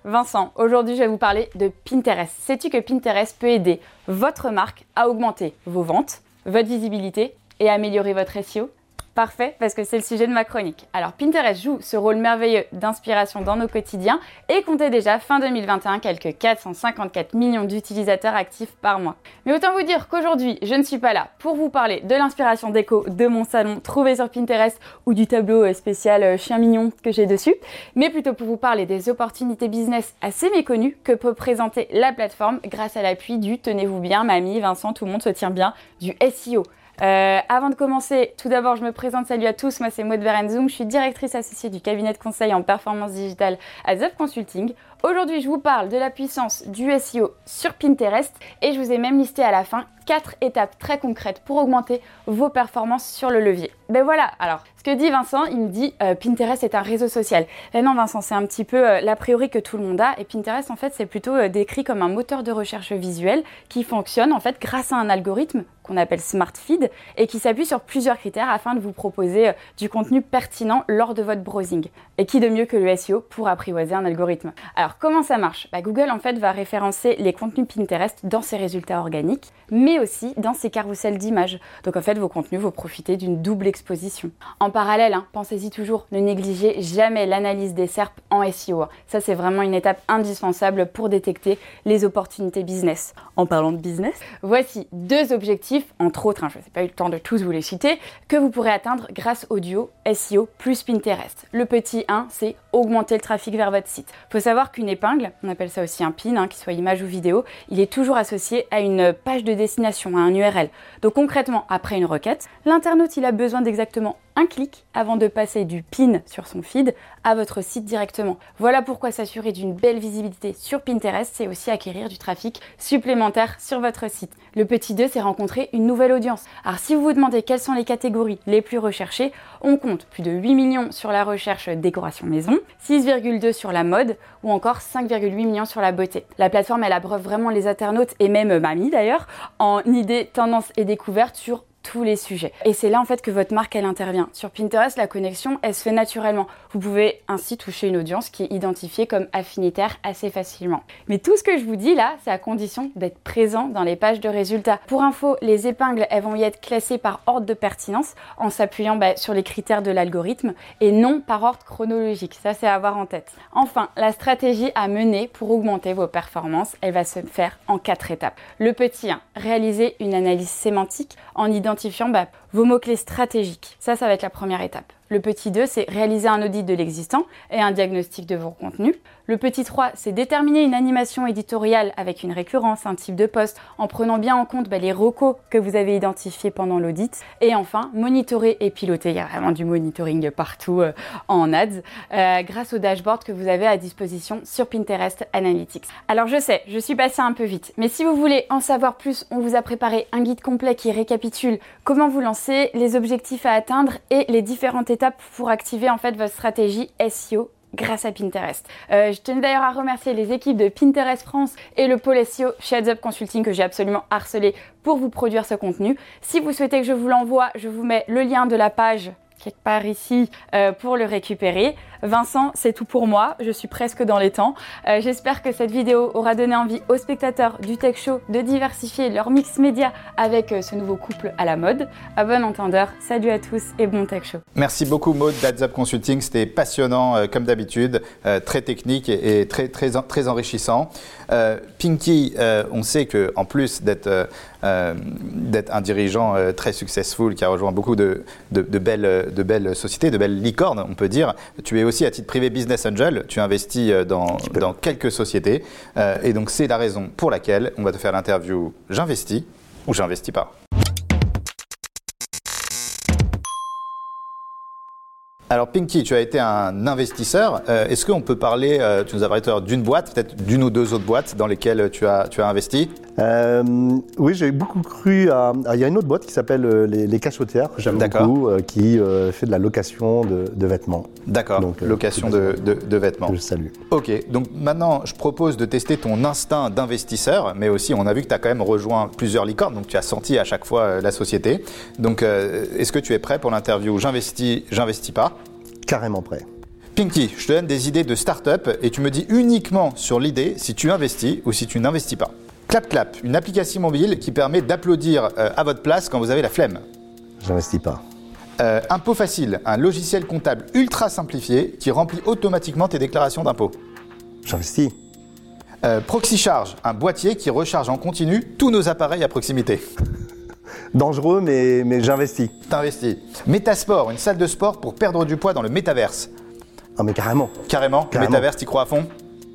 Vincent, aujourd'hui je vais vous parler de Pinterest. Sais-tu que Pinterest peut aider votre marque à augmenter vos ventes, votre visibilité et améliorer votre SEO Parfait, parce que c'est le sujet de ma chronique. Alors Pinterest joue ce rôle merveilleux d'inspiration dans nos quotidiens et comptait déjà fin 2021 quelques 454 millions d'utilisateurs actifs par mois. Mais autant vous dire qu'aujourd'hui, je ne suis pas là pour vous parler de l'inspiration déco de mon salon trouvé sur Pinterest ou du tableau euh, spécial euh, chien mignon que j'ai dessus, mais plutôt pour vous parler des opportunités business assez méconnues que peut présenter la plateforme grâce à l'appui du tenez-vous bien, mamie, Vincent, tout le monde se tient bien, du SEO. Euh, avant de commencer, tout d'abord, je me présente. Salut à tous, moi c'est Maud Berenzoom. Je suis directrice associée du cabinet de conseil en performance digitale à Zep Consulting. Aujourd'hui, je vous parle de la puissance du SEO sur Pinterest et je vous ai même listé à la fin quatre étapes très concrètes pour augmenter vos performances sur le levier. Ben voilà, alors ce que dit Vincent, il me dit euh, Pinterest est un réseau social. Ben non Vincent, c'est un petit peu euh, l'a priori que tout le monde a et Pinterest en fait c'est plutôt euh, décrit comme un moteur de recherche visuelle qui fonctionne en fait grâce à un algorithme qu'on appelle Smart Feed et qui s'appuie sur plusieurs critères afin de vous proposer du contenu pertinent lors de votre browsing. Et qui de mieux que le SEO pour apprivoiser un algorithme Alors Alors comment ça marche? Bah, Google en fait va référencer les contenus Pinterest dans ses résultats organiques, mais aussi dans ses carousels d'images. Donc en fait vos contenus vont profiter d'une double exposition. En parallèle, hein, pensez-y toujours, ne négligez jamais l'analyse des SERP en SEO. Ça c'est vraiment une étape indispensable pour détecter les opportunités business. En parlant de business, voici deux objectifs, entre autres, hein, je n'ai pas eu le temps de tous vous les citer, que vous pourrez atteindre grâce au duo SEO plus Pinterest. Le petit 1, c'est augmenter le trafic vers votre site. Il faut savoir qu'une épingle, on appelle ça aussi un pin, hein, qu'il soit image ou vidéo, il est toujours associé à une page de destination, à un URL. Donc concrètement, après une requête, l'internaute il a besoin d'exactement un clic avant de passer du pin sur son feed à votre site directement. Voilà pourquoi s'assurer d'une belle visibilité sur Pinterest, c'est aussi acquérir du trafic supplémentaire sur votre site. Le petit 2, c'est rencontrer une nouvelle audience. Alors si vous vous demandez quelles sont les catégories les plus recherchées, on compte plus de 8 millions sur la recherche décoration maison, 6,2 sur la mode ou encore 5,8 millions sur la beauté. La plateforme, elle abreuve vraiment les internautes et même mamie d'ailleurs en idées, tendances et découvertes sur les sujets. Et c'est là en fait que votre marque elle intervient. Sur Pinterest, la connexion elle se fait naturellement. Vous pouvez ainsi toucher une audience qui est identifiée comme affinitaire assez facilement. Mais tout ce que je vous dis là, c'est à condition d'être présent dans les pages de résultats. Pour info, les épingles elles vont y être classées par ordre de pertinence en s'appuyant bah, sur les critères de l'algorithme et non par ordre chronologique. Ça c'est à avoir en tête. Enfin, la stratégie à mener pour augmenter vos performances, elle va se faire en quatre étapes. Le petit 1, réaliser une analyse sémantique en identifiant bah, vos mots-clés stratégiques. Ça, ça va être la première étape. Le petit 2, c'est réaliser un audit de l'existant et un diagnostic de vos contenus. Le petit 3, c'est déterminer une animation éditoriale avec une récurrence, un type de poste, en prenant bien en compte bah, les recos que vous avez identifiés pendant l'audit. Et enfin, monitorer et piloter. Il y a vraiment du monitoring partout euh, en ads, euh, grâce au dashboard que vous avez à disposition sur Pinterest Analytics. Alors je sais, je suis passée un peu vite, mais si vous voulez en savoir plus, on vous a préparé un guide complet qui récapitule comment vous lancer, les objectifs à atteindre et les différentes étapes pour activer en fait votre stratégie SEO grâce à Pinterest. Euh, je tenais d'ailleurs à remercier les équipes de Pinterest France et le pôle SEO chez Up Consulting que j'ai absolument harcelé pour vous produire ce contenu. Si vous souhaitez que je vous l'envoie, je vous mets le lien de la page quelque part ici euh, pour le récupérer. Vincent, c'est tout pour moi. Je suis presque dans les temps. Euh, j'espère que cette vidéo aura donné envie aux spectateurs du Tech Show de diversifier leur mix média avec euh, ce nouveau couple à la mode. À bon entendeur, salut à tous et bon Tech Show. Merci beaucoup Maud d'AdsUp Consulting. C'était passionnant comme d'habitude, très technique et, très, très, très enrichissant. Pinky, on sait que en plus d'être d'être un dirigeant très successful qui a rejoint beaucoup de, de, de belles de belles sociétés, de belles licornes, on peut dire. Tu es aussi à titre privé business angel, tu investis euh, dans, dans quelques sociétés. Euh, et donc c'est la raison pour laquelle on va te faire l'interview J'investis ou j'investis pas. Alors Pinky, tu as été un investisseur. Euh, est-ce qu'on peut parler, tu nous as parlé d'une boîte, peut-être d'une ou deux autres boîtes dans lesquelles tu as, tu as investi? Euh, oui, j'ai beaucoup cru à. Il y a une autre boîte qui s'appelle euh, les, les Cachotières, que j'aime beaucoup, euh, qui euh, fait de la location de, de vêtements. D'accord, location de, de, de, vêtements. Je salue. Ok, donc maintenant, je propose de tester ton instinct d'investisseur, mais aussi, on a vu que tu as quand même rejoint plusieurs licornes, donc tu as senti à chaque fois la société. Donc, est-ce que tu es prêt pour l'interview? J'investis, j'investis pas Carrément prêt. Pinky, je te donne des idées de start-up et tu me dis uniquement sur l'idée si tu investis ou si tu n'investis pas. Clap Clap, une application mobile qui permet d'applaudir euh, à votre place quand vous avez la flemme. J'investis pas. Euh, impôt facile, un logiciel comptable ultra simplifié qui remplit automatiquement tes déclarations d'impôt. J'investis. Euh, Proxy Charge, un boîtier qui recharge en continu tous nos appareils à proximité. Dangereux, mais, mais j'investis. T'investis. Métasport, une salle de sport pour perdre du poids dans le métaverse. Ah, mais carrément. Carrément, Carrément. métaverse, t'y crois à fond?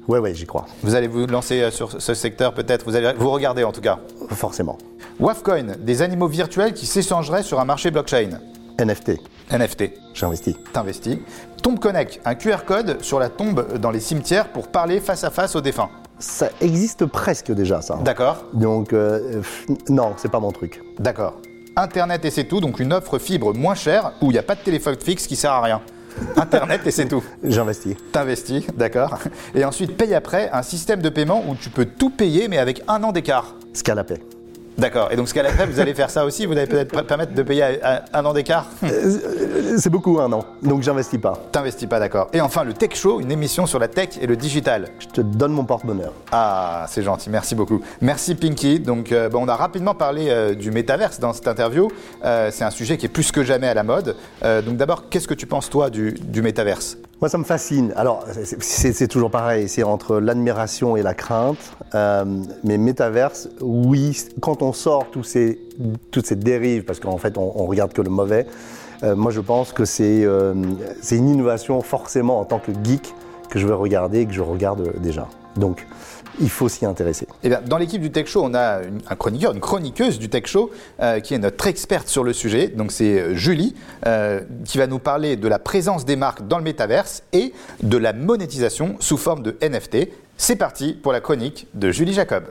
Ouais, ouais, j'y crois. Vous allez vous lancer euh, sur ce secteur peut-être, vous allez vous regarder en tout cas? Forcément. Wafcoin, des animaux virtuels qui s'échangeraient sur un marché blockchain. NFT. NFT, J'investis. t'investis. Tombe Connect, un QR code sur la tombe dans les cimetières pour parler face à face aux défunts. Ça existe presque déjà, ça. D'accord, Donc, euh, non, c'est pas mon truc. d'accord. Internet et c'est tout, donc une offre fibre moins chère où il n'y a pas de téléphone fixe qui sert à rien. Internet et c'est tout. J'investis. T'investis, d'accord. Et ensuite, paye après, un système de paiement où tu peux tout payer mais avec un an d'écart. Scalapay. D'accord. Et donc, ce qu'à la crème, vous allez faire ça aussi? Vous allez peut-être permettre de payer un an d'écart? Euh, C'est beaucoup un an, donc j'investis pas. T'investis pas, d'accord. Et enfin, le Tech Show, une émission sur la tech et le digital. Je te donne mon porte-bonheur. Ah, c'est gentil, merci beaucoup. Merci Pinky. Donc, euh, bon, on a rapidement parlé euh, du métaverse dans cette interview. c'est un sujet qui est plus que jamais à la mode. donc, d'abord, qu'est-ce que tu penses, toi, du, du métaverse? Moi, ça me fascine. Alors, c'est toujours pareil, c'est entre l'admiration et la crainte. Euh, mais métaverse, oui, quand on sort tous ces, toutes ces dérives, parce qu'en fait, on, on, regarde que le mauvais, euh, moi, je pense que euh, c'est une innovation forcément en tant que geek que je vais regarder et que je regarde déjà. Donc, il faut s'y intéresser. Eh bien, dans l'équipe du Tech Show, on a un chroniqueur, une chroniqueuse du Tech Show, euh, qui est notre experte sur le sujet. Donc, c'est euh, Julie, euh, qui va nous parler de la présence des marques dans le métaverse et de la monétisation sous forme de NFT. C'est parti pour la chronique de Julie Jacob.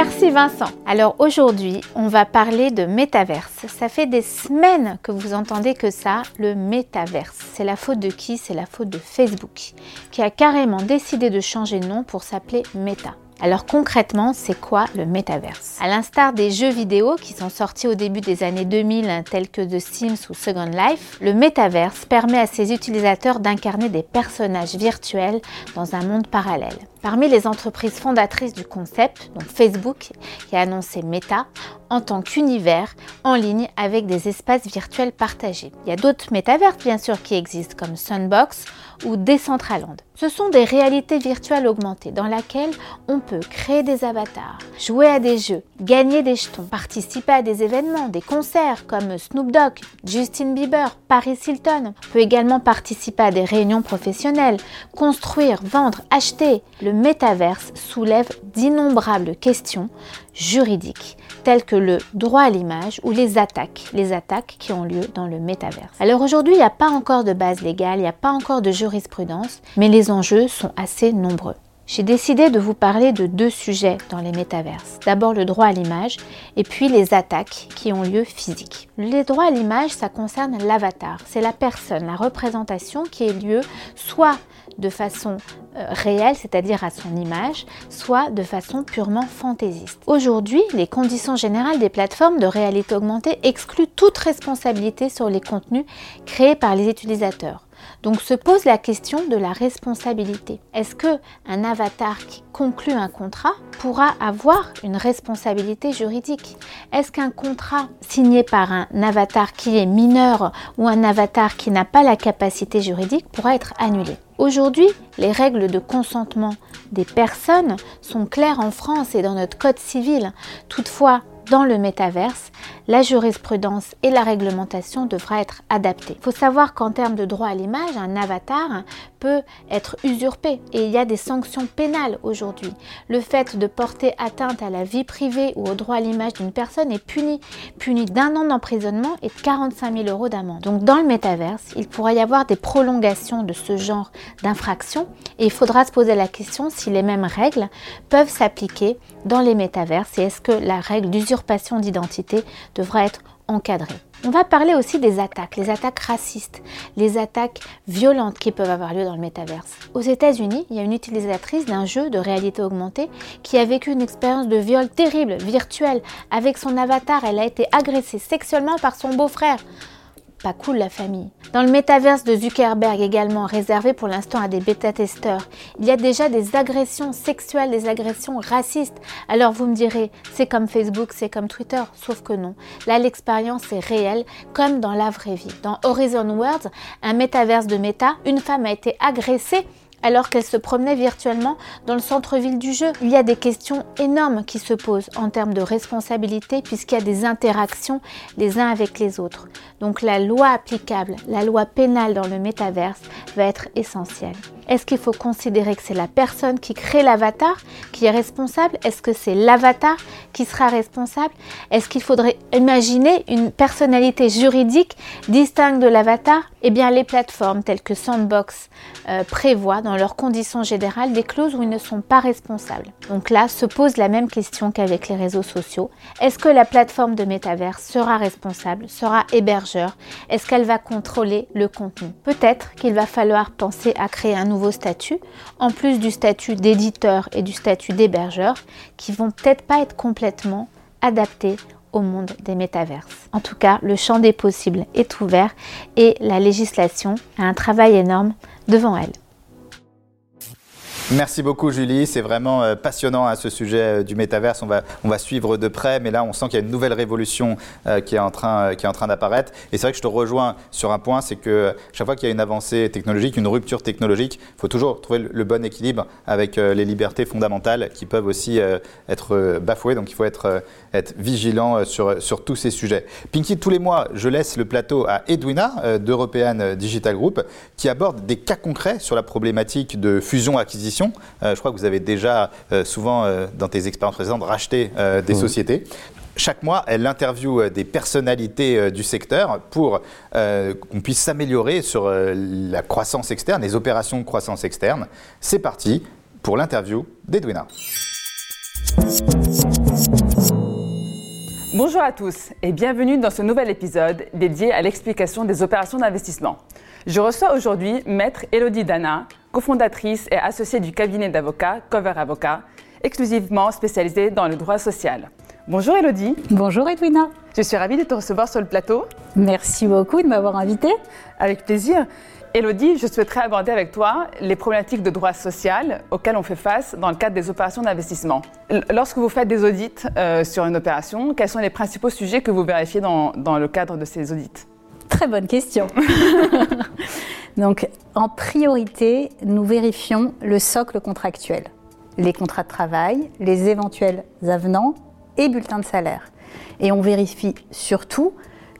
Merci Vincent. Alors aujourd'hui, on va parler de métaverse. Ça fait des semaines que vous entendez que ça, le métaverse. C'est la faute de qui? C'est la faute de Facebook, qui a carrément décidé de changer de nom pour s'appeler Meta. Alors concrètement, c'est quoi le métaverse? À l'instar des jeux vidéo qui sont sortis au début des années 2000 tels que The Sims ou Second Life, le métaverse permet à ses utilisateurs d'incarner des personnages virtuels dans un monde parallèle. Parmi les entreprises fondatrices du concept, donc Facebook, qui a annoncé Meta, en tant qu'univers en ligne avec des espaces virtuels partagés. Il y a d'autres métaverses bien sûr qui existent comme Sunbox ou Decentraland. Ce sont des réalités virtuelles augmentées dans lesquelles on peut créer des avatars, jouer à des jeux, gagner des jetons, participer à des événements, des concerts comme Snoop Dogg, Justin Bieber, Paris Hilton. On peut également participer à des réunions professionnelles, construire, vendre, acheter. Le métaverse soulève d'innombrables questions juridiques telles que le droit à l'image ou les attaques, les attaques qui ont lieu dans le métaverse. Alors aujourd'hui, il n'y a pas encore de base légale, il n'y a pas encore de jurisprudence, mais les enjeux sont assez nombreux. J'ai décidé de vous parler de deux sujets dans les métaverses. D'abord le droit à l'image et puis les attaques qui ont lieu physique. Les droits à l'image, ça concerne l'avatar. C'est la personne, la représentation qui ait lieu soit de façon euh, réelle, c'est-à-dire à son image, soit de façon purement fantaisiste. Aujourd'hui, les conditions générales des plateformes de réalité augmentée excluent toute responsabilité sur les contenus créés par les utilisateurs. Donc se pose la question de la responsabilité. Est-ce que un avatar qui conclut un contrat pourra avoir une responsabilité juridique? Est-ce qu'un contrat signé par un avatar qui est mineur ou un avatar qui n'a pas la capacité juridique pourra être annulé? Aujourd'hui, les règles de consentement des personnes sont claires en France et dans notre code civil. Toutefois, dans le métaverse, la jurisprudence et la réglementation devraient être adaptées. Il faut savoir qu'en termes de droit à l'image, un avatar peut être usurpé et il y a des sanctions pénales aujourd'hui. Le fait de porter atteinte à la vie privée ou au droit à l'image d'une personne est puni, puni d'un an d'emprisonnement et de 45 000 euros d'amende. Donc dans le métaverse, il pourrait y avoir des prolongations de ce genre d'infraction et il faudra se poser la question si les mêmes règles peuvent s'appliquer dans les métaverses et est-ce que la règle d'usurpation d'identité devra être encadrée. On va parler aussi des attaques, les attaques racistes, les attaques violentes qui peuvent avoir lieu dans le métaverse. Aux États-Unis, il y a une utilisatrice d'un jeu de réalité augmentée qui a vécu une expérience de viol terrible, virtuelle, avec son avatar. Elle a été agressée sexuellement par son beau-frère. Pas cool la famille. Dans le métaverse de Zuckerberg également, réservé pour l'instant à des bêta-testeurs, il y a déjà des agressions sexuelles, des agressions racistes. Alors vous me direz, c'est comme Facebook, c'est comme Twitter, sauf que non. Là, l'expérience est réelle, comme dans la vraie vie. Dans Horizon Worlds, un métaverse de Meta, une femme a été agressée alors qu'elle se promenait virtuellement dans le centre-ville du jeu. Il y a des questions énormes qui se posent en termes de responsabilité puisqu'il y a des interactions les uns avec les autres. Donc la loi applicable, la loi pénale dans le métaverse va être essentielle. Est-ce qu'il faut considérer que c'est la personne qui crée l'avatar qui est responsable? Est-ce que c'est l'avatar qui sera responsable? Est-ce qu'il faudrait imaginer une personnalité juridique distincte de l'avatar? Eh bien, les plateformes telles que Sandbox euh, prévoient dans leurs conditions générales des clauses où ils ne sont pas responsables. Donc là, se pose la même question qu'avec les réseaux sociaux. Est-ce que la plateforme de métavers sera responsable, sera hébergeur? Est-ce qu'elle va contrôler le contenu? Peut-être qu'il va falloir penser à créer un nouveau statuts, en plus du statut d'éditeur et du statut d'hébergeur, qui vont peut-être pas être complètement adaptés au monde des métaverses. En tout cas, le champ des possibles est ouvert et la législation a un travail énorme devant elle. Merci beaucoup Julie, c'est vraiment euh, passionnant à hein, ce sujet euh, du métaverse. On va, on va suivre de près, mais là on sent qu'il y a une nouvelle révolution euh, qui est en train, qui est en train d'apparaître. Et c'est vrai que je te rejoins sur un point, c'est que chaque fois qu'il y a une avancée technologique, une rupture technologique, il faut toujours trouver le, bon équilibre avec les libertés fondamentales qui peuvent aussi être bafouées. Donc il faut être, vigilant sur, sur tous ces sujets. Pinky, tous les mois, je laisse le plateau à Edwina d'European Digital Group qui aborde des cas concrets sur la problématique de fusion-acquisition euh, je crois que vous avez déjà euh, souvent, euh, dans tes expériences précédentes, racheté des sociétés. Chaque mois, elle interviewe des personnalités du secteur pour qu'on puisse s'améliorer sur la croissance externe, les opérations de croissance externe. C'est parti pour l'interview d'Edwina. Bonjour à tous et bienvenue dans ce nouvel épisode dédié à l'explication des opérations d'investissement. Je reçois aujourd'hui Maître Elodie Dana, cofondatrice et associée du cabinet d'avocats Cover Avocat, exclusivement spécialisé dans le droit social. Bonjour Elodie. Bonjour Edwina. Je suis ravie de te recevoir sur le plateau. Merci beaucoup de m'avoir invitée. Avec plaisir. Elodie, je souhaiterais aborder avec toi les problématiques de droit social auxquelles on fait face dans le cadre des opérations d'investissement. Lorsque vous faites des audits euh, sur une opération, quels sont les principaux sujets que vous vérifiez dans, dans le cadre de ces audits? Très bonne question. Donc, en priorité, nous vérifions le socle contractuel, les contrats de travail, les éventuels avenants et bulletins de salaire. Et on vérifie surtout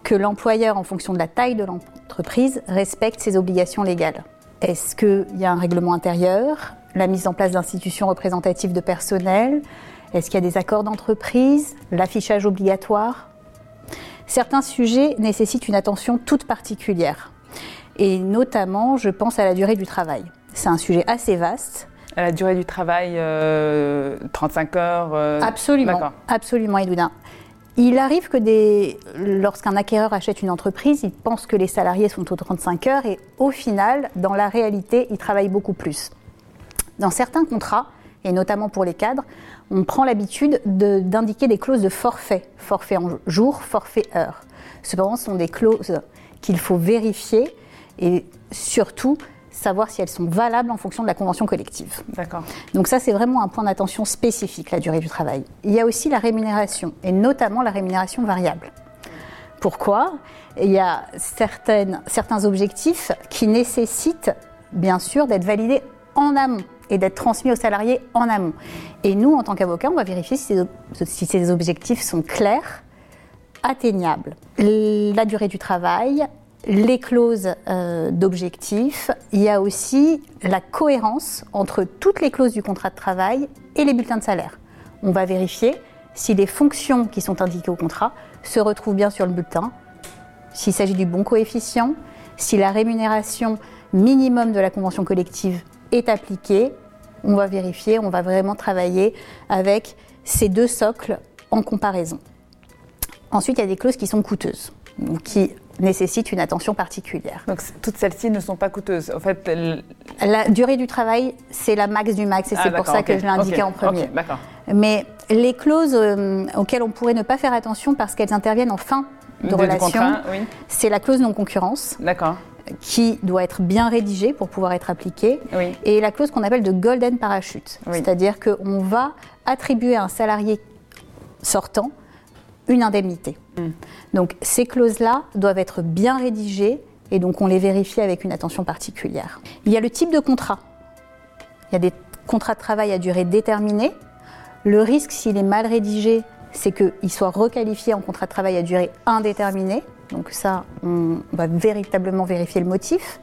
que l'employeur, en fonction de la taille de l'entreprise, respecte ses obligations légales. Est-ce qu'il y a un règlement intérieur, la mise en place d'institutions représentatives de personnel? Est-ce qu'il y a des accords d'entreprise, l'affichage obligatoire? Certains sujets nécessitent une attention toute particulière. Et notamment, je pense à la durée du travail. C'est un sujet assez vaste. À la durée du travail, 35 euh, heures euh, Absolument, absolument. Il arrive que lorsqu'un acquéreur achète une entreprise, il pense que les salariés sont aux 35 heures et au final, dans la réalité, ils travaillent beaucoup plus. Dans certains contrats, et notamment pour les cadres, on prend l'habitude d'indiquer des clauses de forfait, forfait en jour, forfait heure. Cependant, ce sont des clauses qu'il faut vérifier et surtout savoir si elles sont valables en fonction de la convention collective. D'accord. Donc ça, c'est vraiment un point d'attention spécifique, la durée du travail. Il y a aussi la rémunération, et notamment la rémunération variable. Pourquoi? Il y a certaines, certains objectifs qui nécessitent, bien sûr, d'être validés en amont et d'être transmis aux salariés en amont. Et nous, en tant qu'avocats, on va vérifier si ces, objectifs sont clairs, atteignables. La durée du travail, les clauses euh, d'objectifs, il y a aussi la cohérence entre toutes les clauses du contrat de travail et les bulletins de salaire. On va vérifier si les fonctions qui sont indiquées au contrat se retrouvent bien sur le bulletin, s'il s'agit du bon coefficient, si la rémunération minimum de la convention collective est appliquée. On va vérifier, on va vraiment travailler avec ces deux socles en comparaison. Ensuite, il y a des clauses qui sont coûteuses, qui nécessitent une attention particulière. Donc toutes celles-ci ne sont pas coûteuses. En fait, la durée du travail, c'est la max du max, et ah, c'est pour ça que je l'ai indiqué en premier. Mais les clauses euh, auxquelles on pourrait ne pas faire attention parce qu'elles interviennent en fin de, relation, c'est la clause non concurrence. D'accord qui doit être bien rédigée pour pouvoir être appliquée, et la clause qu'on appelle de golden parachute, c'est-à-dire qu'on va attribuer à un salarié sortant une indemnité. Mm. Donc ces clauses-là doivent être bien rédigées et donc on les vérifie avec une attention particulière. Il y a le type de contrat. Il y a des contrats de travail à durée déterminée. Le risque, s'il est mal rédigé, c'est qu'il soit requalifié en contrat de travail à durée indéterminée. Donc ça, on va véritablement vérifier le motif.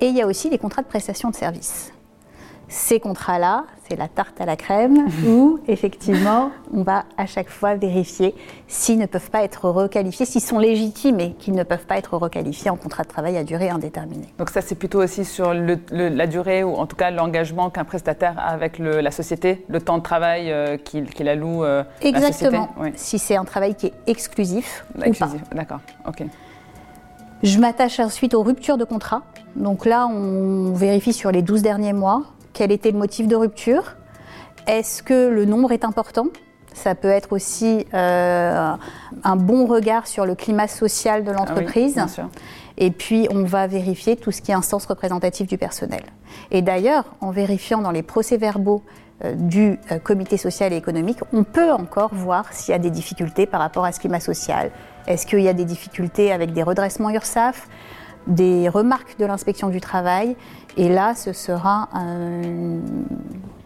Et il y a aussi les contrats de prestation de services ces contrats-là, c'est la tarte à la crème, où effectivement, on va à chaque fois vérifier s'ils ne peuvent pas être requalifiés, s'ils sont légitimes et qu'ils ne peuvent pas être requalifiés en contrat de travail à durée indéterminée. Donc ça, c'est plutôt aussi sur la durée, ou en tout cas l'engagement qu'un prestataire a avec la société, le temps de travail euh, qu'il alloue euh, Exactement. Si c'est un travail qui est exclusif. Exclusif, d'accord. Ok. Je m'attache ensuite aux ruptures de contrat Donc là, on vérifie sur les 12 derniers mois quel était le motif de rupture. Est-ce que le nombre est important? Ça peut être aussi euh, un bon regard sur le climat social de l'entreprise. Ah oui, sûr. Et puis, on va vérifier tout ce qui est instance représentative du personnel. Et d'ailleurs, en vérifiant dans les procès-verbaux euh, du euh, comité social et économique, on peut encore voir s'il y a des difficultés par rapport à ce climat social. Est-ce qu'il y a des difficultés avec des redressements URSAF, des remarques de l'inspection du travail? Et là, ce sera un-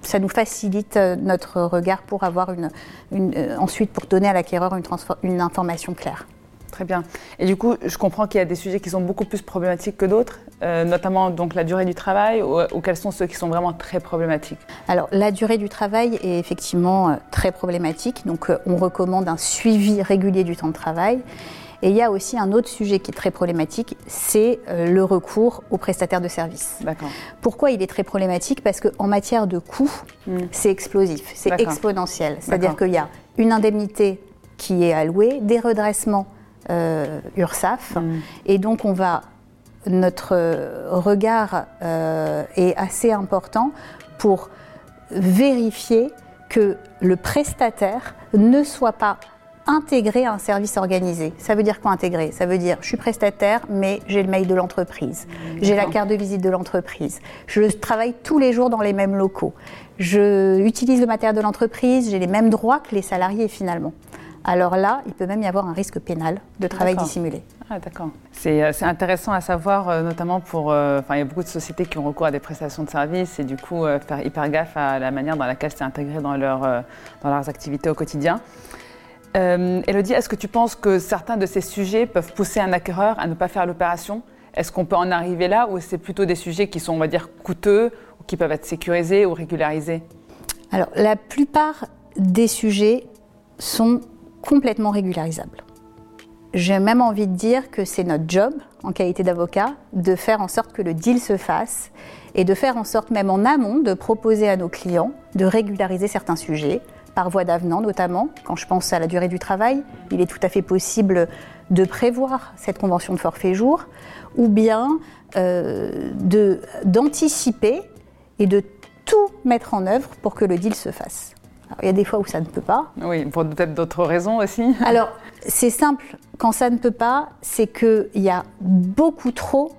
ça nous facilite euh, notre regard pour avoir une, une- euh, ensuite pour donner à l'acquéreur une, information claire. Très bien. Et du coup, je comprends qu'il y a des sujets qui sont beaucoup plus problématiques que d'autres, euh, notamment donc la durée du travail, ou, ou quels sont ceux qui sont vraiment très problématiques? Alors, la durée du travail est effectivement euh, très problématique. Donc, euh, on recommande un suivi régulier du temps de travail. Et il y a aussi un autre sujet qui est très problématique, c'est euh, le recours aux prestataires de services. Pourquoi il est très problématique? Parce qu'en matière de coûts, c'est explosif, c'est exponentiel. C'est-à-dire qu'il y a une indemnité qui est allouée, des redressements euh, URSAF, et donc on va notre euh, regard euh, est assez important pour vérifier que le prestataire ne soit pas intégré à un service organisé. Ça veut dire quoi intégrer? Ça veut dire je suis prestataire, mais j'ai le mail de l'entreprise, j'ai la carte de visite de l'entreprise, je travaille tous les jours dans les mêmes locaux, je utilise le matériel de l'entreprise, j'ai les mêmes droits que les salariés finalement. Alors là, il peut même y avoir un risque pénal de travail dissimulé. Ah, d'accord. C'est euh, c'est intéressant à savoir, euh, notamment pour. euh, il y a beaucoup de sociétés qui ont recours à des prestations de services et du coup, euh, faire hyper gaffe à la manière dans laquelle c'est intégré dans, leur, euh, dans leurs activités au quotidien. Euh, Elodie, est-ce que tu penses que certains de ces sujets peuvent pousser un acquéreur à ne pas faire l'opération? Est-ce qu'on peut en arriver là ou c'est plutôt des sujets qui sont, on va dire, coûteux ou qui peuvent être sécurisés ou régularisés? Alors, la plupart des sujets sont complètement régularisables. J'ai même envie de dire que c'est notre job, en qualité d'avocat, de faire en sorte que le deal se fasse et de faire en sorte, même en amont, de proposer à nos clients de régulariser certains sujets, par voie d'avenant notamment. Quand je pense à la durée du travail, il est tout à fait possible de prévoir cette convention de forfait jour, ou bien euh, d'anticiper et de tout mettre en œuvre pour que le deal se fasse. Alors, il y a des fois où ça ne peut pas. Oui, pour peut-être d'autres raisons aussi. Alors, c'est simple, quand ça ne peut pas, c'est qu'il y a beaucoup trop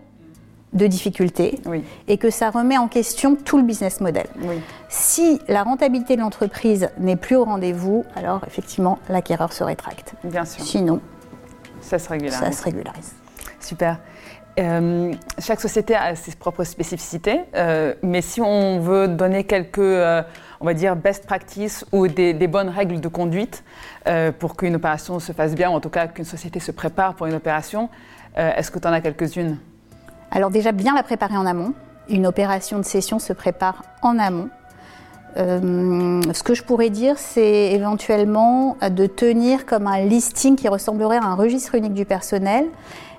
de difficultés Oui, et que ça remet en question tout le business model. oui. Si la rentabilité de l'entreprise n'est plus au rendez-vous, alors effectivement, l'acquéreur se rétracte. Bien sûr. Sinon, Ça se régularise. ça se régularise. Super. Euh, chaque société a ses propres spécificités, euh, mais si on veut donner quelques, euh, on va dire, best practices ou des, des bonnes règles de conduite pour qu'une opération se fasse bien, ou en tout cas qu'une société se prépare pour une opération, est-ce que tu en as quelques-unes? Alors déjà, bien la préparer en amont. Une opération de cession se prépare en amont. Euh, ce que je pourrais dire, c'est éventuellement de tenir comme un listing qui ressemblerait à un registre unique du personnel,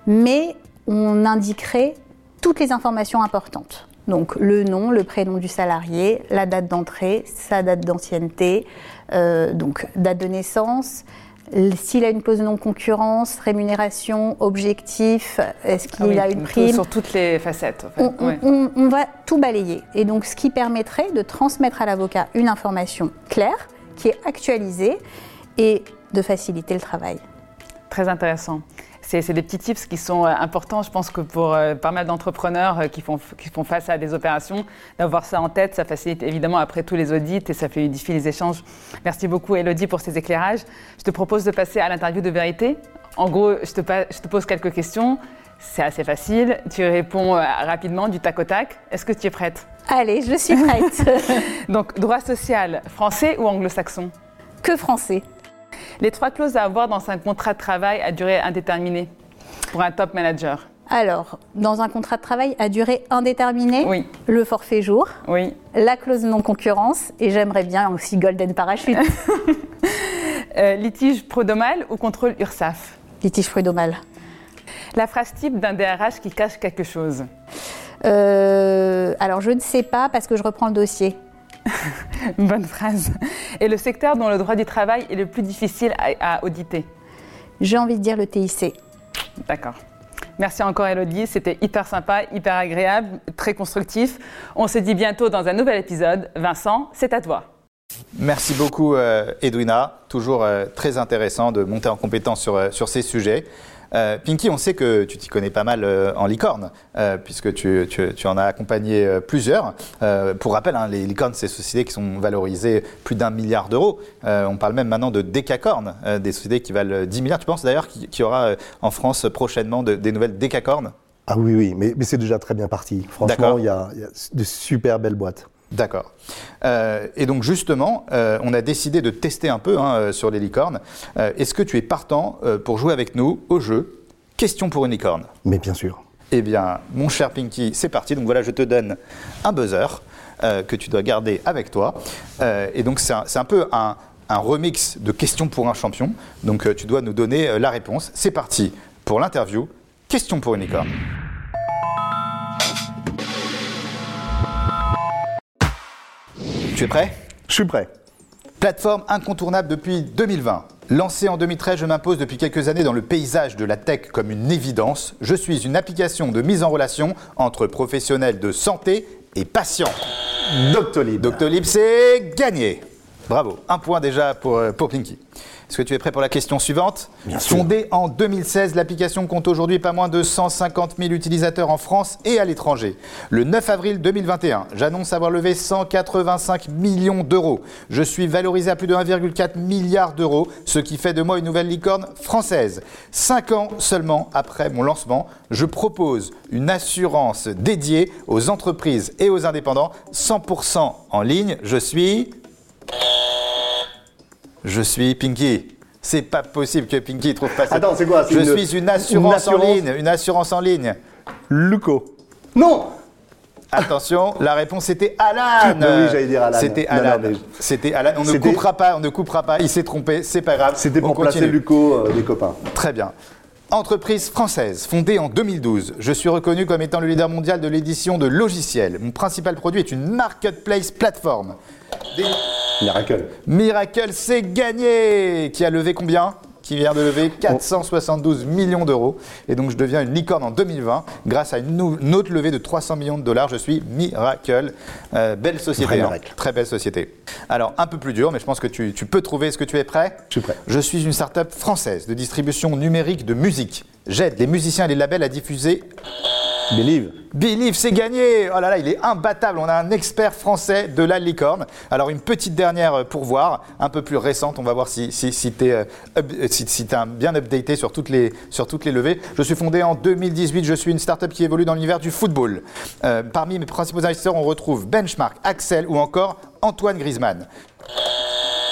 mais on indiquerait toutes les informations importantes. Donc le nom, le prénom du salarié, la date d'entrée, sa date d'ancienneté, euh, donc date de naissance, s'il a une clause de non-concurrence, rémunération, objectif, est-ce qu'il Ah oui, a une prime Sur toutes les facettes, en fait. on, on- ouais. on- on va tout balayer. Et donc, ce qui permettrait de transmettre à l'avocat une information claire, qui est actualisée, et de faciliter le travail. Très intéressant. C'est des petits tips qui sont euh, importants, je pense que pour euh, pas mal d'entrepreneurs euh, qui, font, qui font face à des opérations, d'avoir ça en tête, ça facilite évidemment après tous les audits et ça fluidifie les échanges. Merci beaucoup Elodie pour ces éclairages. Je te propose de passer à l'interview de vérité. En gros, je te, je te pose quelques questions. C'est assez facile. Tu réponds rapidement, du tac au tac. Est-ce que tu es prête? Allez, je suis prête. Donc, droit social, français ou anglo-saxon? Que français? Les trois clauses à avoir dans un contrat de travail à durée indéterminée pour un top manager. Alors, dans un contrat de travail à durée indéterminée, Oui, le forfait jour, oui. la clause non-concurrence, et j'aimerais bien aussi Golden Parachute, Euh, litige prud'homal ou contrôle URSAF litige prud'homal. La phrase type d'un DRH qui cache quelque chose. Euh, alors, je ne sais pas parce que je reprends le dossier. Bonne phrase. Et le secteur dont le droit du travail est le plus difficile à, à auditer? J'ai envie de dire le TIC. D'accord. Merci encore Elodie, c'était hyper sympa, hyper agréable, très constructif. On se dit bientôt dans un nouvel épisode. Vincent, c'est à toi. Merci beaucoup euh, Edwina, toujours euh, très intéressant de monter en compétence sur, euh, sur ces sujets. Euh, Pinky, on sait que tu t'y connais pas mal euh, en licorne, euh, puisque tu, tu- tu en as accompagné plusieurs. Pour rappel, hein, les licornes, c'est des sociétés qui sont valorisées plus d'un milliard d'euros. On parle même maintenant de décacornes, des sociétés qui valent 10 milliards. Tu penses d'ailleurs qu'il y aura en France prochainement de- des nouvelles décacornes Ah oui, oui, mais, mais c'est déjà très bien parti. Franchement, y, il y a de super belles boîtes. D'accord. Euh, et donc justement, euh, on a décidé de tester un peu hein, euh, sur les licornes. Euh, Est-ce que tu es partant pour jouer avec nous au jeu? Question pour une licorne Mais bien sûr. Eh bien, mon cher Pinky, c'est parti. Donc voilà, je te donne un buzzer que tu dois garder avec toi. Et donc c'est un, peu un, un remix de questions pour un champion. Donc tu dois nous donner la réponse. C'est parti pour l'interview. Question pour une licorne. Tu es prêt? Je suis prêt. Plateforme incontournable depuis 2020. Lancée en 2013, je m'impose depuis quelques années dans le paysage de la tech comme une évidence. Je suis une application de mise en relation entre professionnels de santé et patients. Doctolib. Doctolib, c'est gagné. Bravo. Un point déjà pour, euh, pour Pinky. Est-ce que tu es prêt pour la question suivante Bien sûr. Fondée en 2016, l'application compte aujourd'hui pas moins de 150 000 utilisateurs en France et à l'étranger. Le 9 avril 2021, j'annonce avoir levé 185 millions d'euros. Je suis valorisé à plus de 1,4 milliard d'euros, ce qui fait de moi une nouvelle licorne française. Cinq ans seulement après mon lancement, je propose une assurance dédiée aux entreprises et aux indépendants, 100% en ligne. Je suis... Je suis Pinky. C'est pas possible que Pinky trouve pas ça. Attends, c'est quoi? Je une- suis une assurance, une en ligne. Une assurance en ligne. Luco. Non Attention, la réponse était Alan. Mais oui, j'allais dire Alan. C'était Non, non, Alan. mais- C'était Alan. On ne coupera pas. On ne coupera pas. Il s'est trompé. C'est pas grave. C'était On pour placer continue. Luco euh, des copains. Très bien. Entreprise française, fondée en 2012. Je suis reconnu comme étant le leader mondial de l'édition de logiciels. Mon principal produit est une marketplace plateforme. Des- Miracle. Miracle, c'est gagné Qui a levé combien? Qui vient de lever 472 millions d'euros. Et donc je deviens une licorne en 2020 grâce à une, autre levée de 300 millions de dollars. Je suis Miracle. Euh, belle société. Hein. miracle. Très belle société. Alors un peu plus dur, mais je pense que tu, tu peux trouver. Est-ce que tu es prêt? Je suis prêt. Je suis une start-up française de distribution numérique de musique. J'aide les musiciens et les labels à diffuser Believe. Believe, c'est gagné Oh là là, il est imbattable. On a un expert français de la licorne. Alors, une petite dernière euh, pour voir, un peu plus récente. On va voir si, si, si tu es, si, si t'es un- bien updaté sur toutes, les, sur toutes les levées. Je suis fondé en 2018. Je suis une startup qui évolue dans l'univers du football. Euh, parmi mes principaux investisseurs, on retrouve Benchmark, Axel ou encore Antoine Griezmann.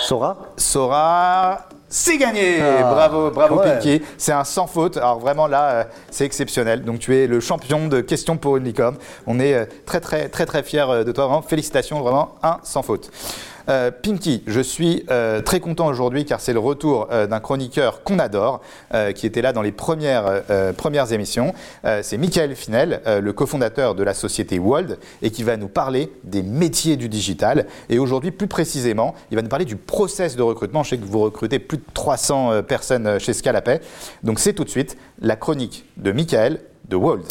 Sora? Sora, c'est gagné Ah, Bravo, bravo ouais. Pinky. C'est un sans faute. Alors vraiment là, euh, c'est exceptionnel. Donc tu es le champion de questions pour une licorne. On est euh, très très très très fiers euh, de toi. Vraiment, félicitations, vraiment un sans faute. Euh, Pinky, je suis euh, très content aujourd'hui car c'est le retour euh, d'un chroniqueur qu'on adore, qui était là dans les premières, premières émissions. C'est Michael Finel, le cofondateur de la société Wold, et qui va nous parler des métiers du digital. Et aujourd'hui, plus précisément, il va nous parler du process de recrutement. Je sais que vous recrutez plus de 300 euh, personnes chez Scalapay. Donc c'est tout de suite la chronique de Michael de Wold.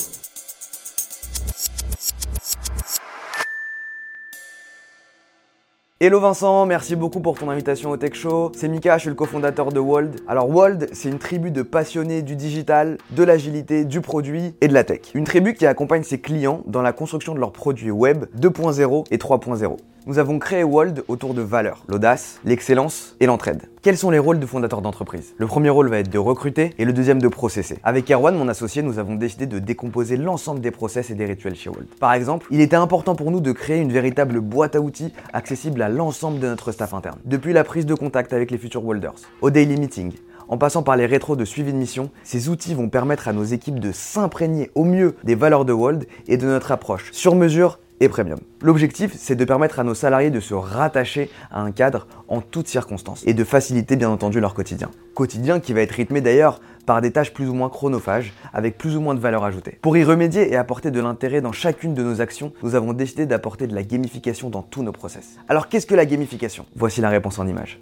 Hello Vincent, merci beaucoup pour ton invitation au Tech Show. C'est Mika, je suis le cofondateur de Wold. Alors Wold, c'est une tribu de passionnés du digital, de l'agilité, du produit et de la tech. Une tribu qui accompagne ses clients dans la construction de leurs produits web 2.0 et 3.0. Nous avons créé Wold autour de valeurs, l'audace, l'excellence et l'entraide. Quels sont les rôles de fondateur d'entreprise Le premier rôle va être de recruter et le deuxième de processer. Avec Erwan, mon associé, nous avons décidé de décomposer l'ensemble des process et des rituels chez Wold. Par exemple, il était important pour nous de créer une véritable boîte à outils accessible à l'ensemble de notre staff interne. Depuis la prise de contact avec les futurs Wolders, au daily meeting, en passant par les rétros de suivi de mission, ces outils vont permettre à nos équipes de s'imprégner au mieux des valeurs de Wold et de notre approche sur mesure et premium. L'objectif, c'est de permettre à nos salariés de se rattacher à un cadre en toutes circonstances et de faciliter bien entendu leur quotidien. Quotidien qui va être rythmé d'ailleurs par des tâches plus ou moins chronophages avec plus ou moins de valeur ajoutée. Pour y remédier et apporter de l'intérêt dans chacune de nos actions, nous avons décidé d'apporter de la gamification dans tous nos process. Alors qu'est-ce que la gamification? Voici la réponse en images.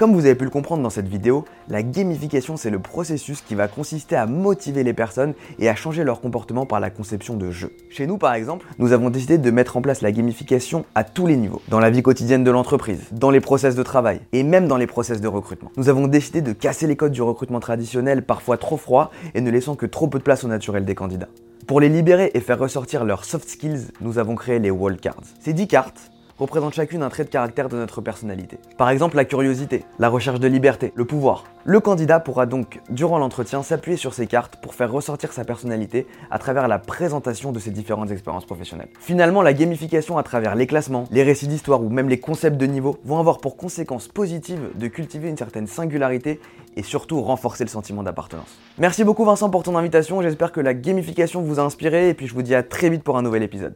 Comme vous avez pu le comprendre dans cette vidéo, la gamification c'est le processus qui va consister à motiver les personnes et à changer leur comportement par la conception de jeux. Chez nous par exemple, nous avons décidé de mettre en place la gamification à tous les niveaux, dans la vie quotidienne de l'entreprise, dans les process de travail et même dans les process de recrutement. Nous avons décidé de casser les codes du recrutement traditionnel parfois trop froid et ne laissant que trop peu de place au naturel des candidats. Pour les libérer et faire ressortir leurs soft skills, nous avons créé les wall cards. Ces 10 cartes représentent chacune un trait de caractère de notre personnalité. Par exemple, la curiosité, la recherche de liberté, le pouvoir. Le candidat pourra donc, durant l'entretien, s'appuyer sur ces cartes pour faire ressortir sa personnalité à travers la présentation de ses différentes expériences professionnelles. Finalement, la gamification à travers les classements, les récits d'histoire ou même les concepts de niveau vont avoir pour conséquence positive de cultiver une certaine singularité et surtout renforcer le sentiment d'appartenance. Merci beaucoup Vincent pour ton invitation, j'espère que la gamification vous a inspiré et puis je vous dis à très vite pour un nouvel épisode.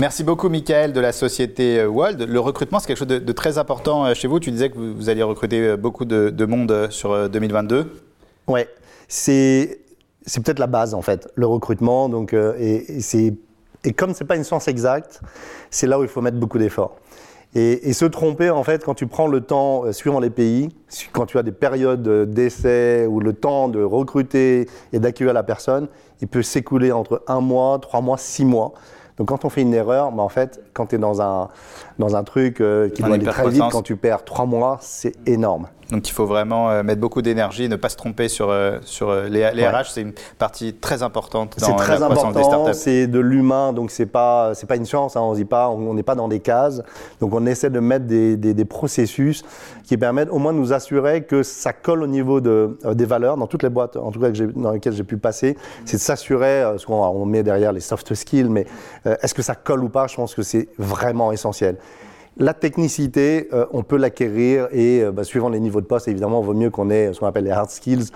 Merci beaucoup, Michael, de la société euh, World. Le recrutement, c'est quelque chose de, très important euh, chez vous. Tu disais que vous, alliez recruter euh, beaucoup de, monde sur 2022. Ouais, c'est peut-être la base en fait, le recrutement. Donc, et, c'est et comme c'est pas une science exacte, c'est là où il faut mettre beaucoup d'efforts. Et, et, se tromper, en fait, quand tu prends le temps, suivant les pays, quand tu as des périodes d'essai ou le temps de recruter et d'accueillir la personne, il peut s'écouler entre un mois, trois mois, six mois. Donc quand on fait une erreur, bah, en fait, quand tu es dans un, dans un truc euh, qui doit aller très vite, quand tu perds trois mois, c'est énorme. Donc il faut vraiment euh, mettre beaucoup d'énergie, ne pas se tromper sur, euh, sur les, les RH. C'est une partie très importante dans très la croissance des startups. C'est de l'humain, donc c'est pas c'est pas une chance. Hein, on dit pas, on n'est pas dans des cases. Donc on essaie de mettre des, des, des, processus qui permettent au moins de nous assurer que ça colle au niveau de, des valeurs dans toutes les boîtes, en tout cas dans lesquelles j'ai pu passer. C'est de s'assurer, ce qu'on on met derrière les soft skills, mais est-ce que ça colle ou pas? Je pense que c'est vraiment essentiel. La technicité, euh, on peut l'acquérir et euh, bah, suivant les niveaux de poste, évidemment, vaut mieux qu'on ait ce qu'on appelle les hard skills,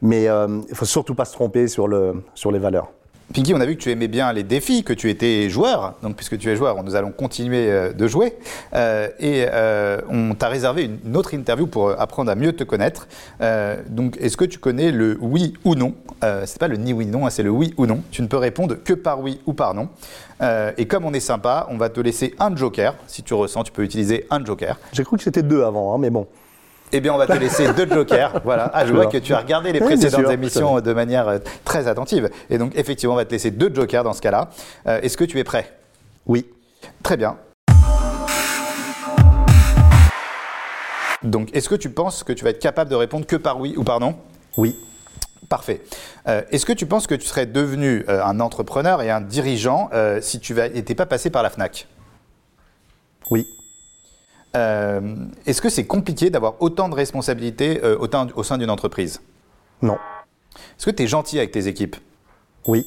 mais euh, il ne faut surtout pas se tromper sur, le, sur les valeurs. Pinky, on a vu que tu aimais bien les défis, que tu étais joueur. Donc, puisque tu es joueur, nous allons continuer de jouer. et on t'a réservé une autre interview pour apprendre à mieux te connaître. donc, est-ce que tu connais le oui ou non? C'est pas le ni oui non, hein, c'est le oui ou non. Tu ne peux répondre que par oui ou par non. Euh, et comme on est sympa, on va te laisser un joker. Si tu ressens, tu peux utiliser un joker. J'ai cru que c'était deux avant, hein, mais bon. Eh bien, on va te laisser deux jokers. Voilà. Ah, je vois que tu as regardé les précédentes émissions de manière euh, très attentive. Et donc, effectivement, on va te laisser deux jokers dans ce cas-là. Euh, est-ce que tu es prêt? Oui. Très bien. Donc, est-ce que tu penses que tu vas être capable de répondre que par oui ou par non? Oui. Parfait. Euh, est-ce que tu penses que tu serais devenu euh, un entrepreneur et un dirigeant euh, si tu n'étais pas passé par la FNAC Oui. Est-ce que c'est compliqué d'avoir autant de responsabilités au sein d'une entreprise? Non. Est-ce que tu es gentil avec tes équipes? Oui.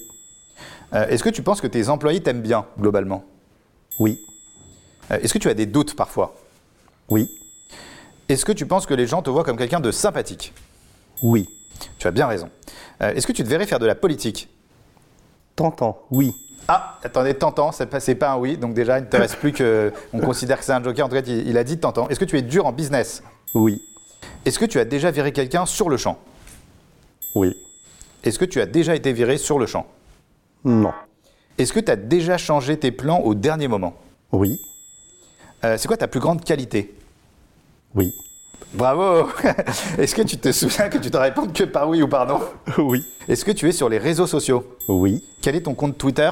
Est-ce que tu penses que tes employés t'aiment bien, globalement? Oui. Est-ce que tu as des doutes parfois? Oui. Est-ce que tu penses que les gens te voient comme quelqu'un de sympathique? Oui. Tu as bien raison. Euh, est-ce que tu devrais faire de la politique? Tentant, oui. Ah, attendez, tentant, c'est pas, pas un oui, donc déjà il ne te reste plus que. On considère que c'est un joker, en tout cas il, a dit tentant. Est-ce que tu es dur en business? Oui. Est-ce que tu as déjà viré quelqu'un sur le champ? Oui. Est-ce que tu as déjà été viré sur le champ? Non. Est-ce que tu as déjà changé tes plans au dernier moment? Oui. Euh, c'est quoi ta plus grande qualité? Oui. Bravo Est-ce que tu te souviens que tu te réponds que par oui ou par non? Oui. Est-ce que tu es sur les réseaux sociaux? Oui. Quel est ton compte Twitter?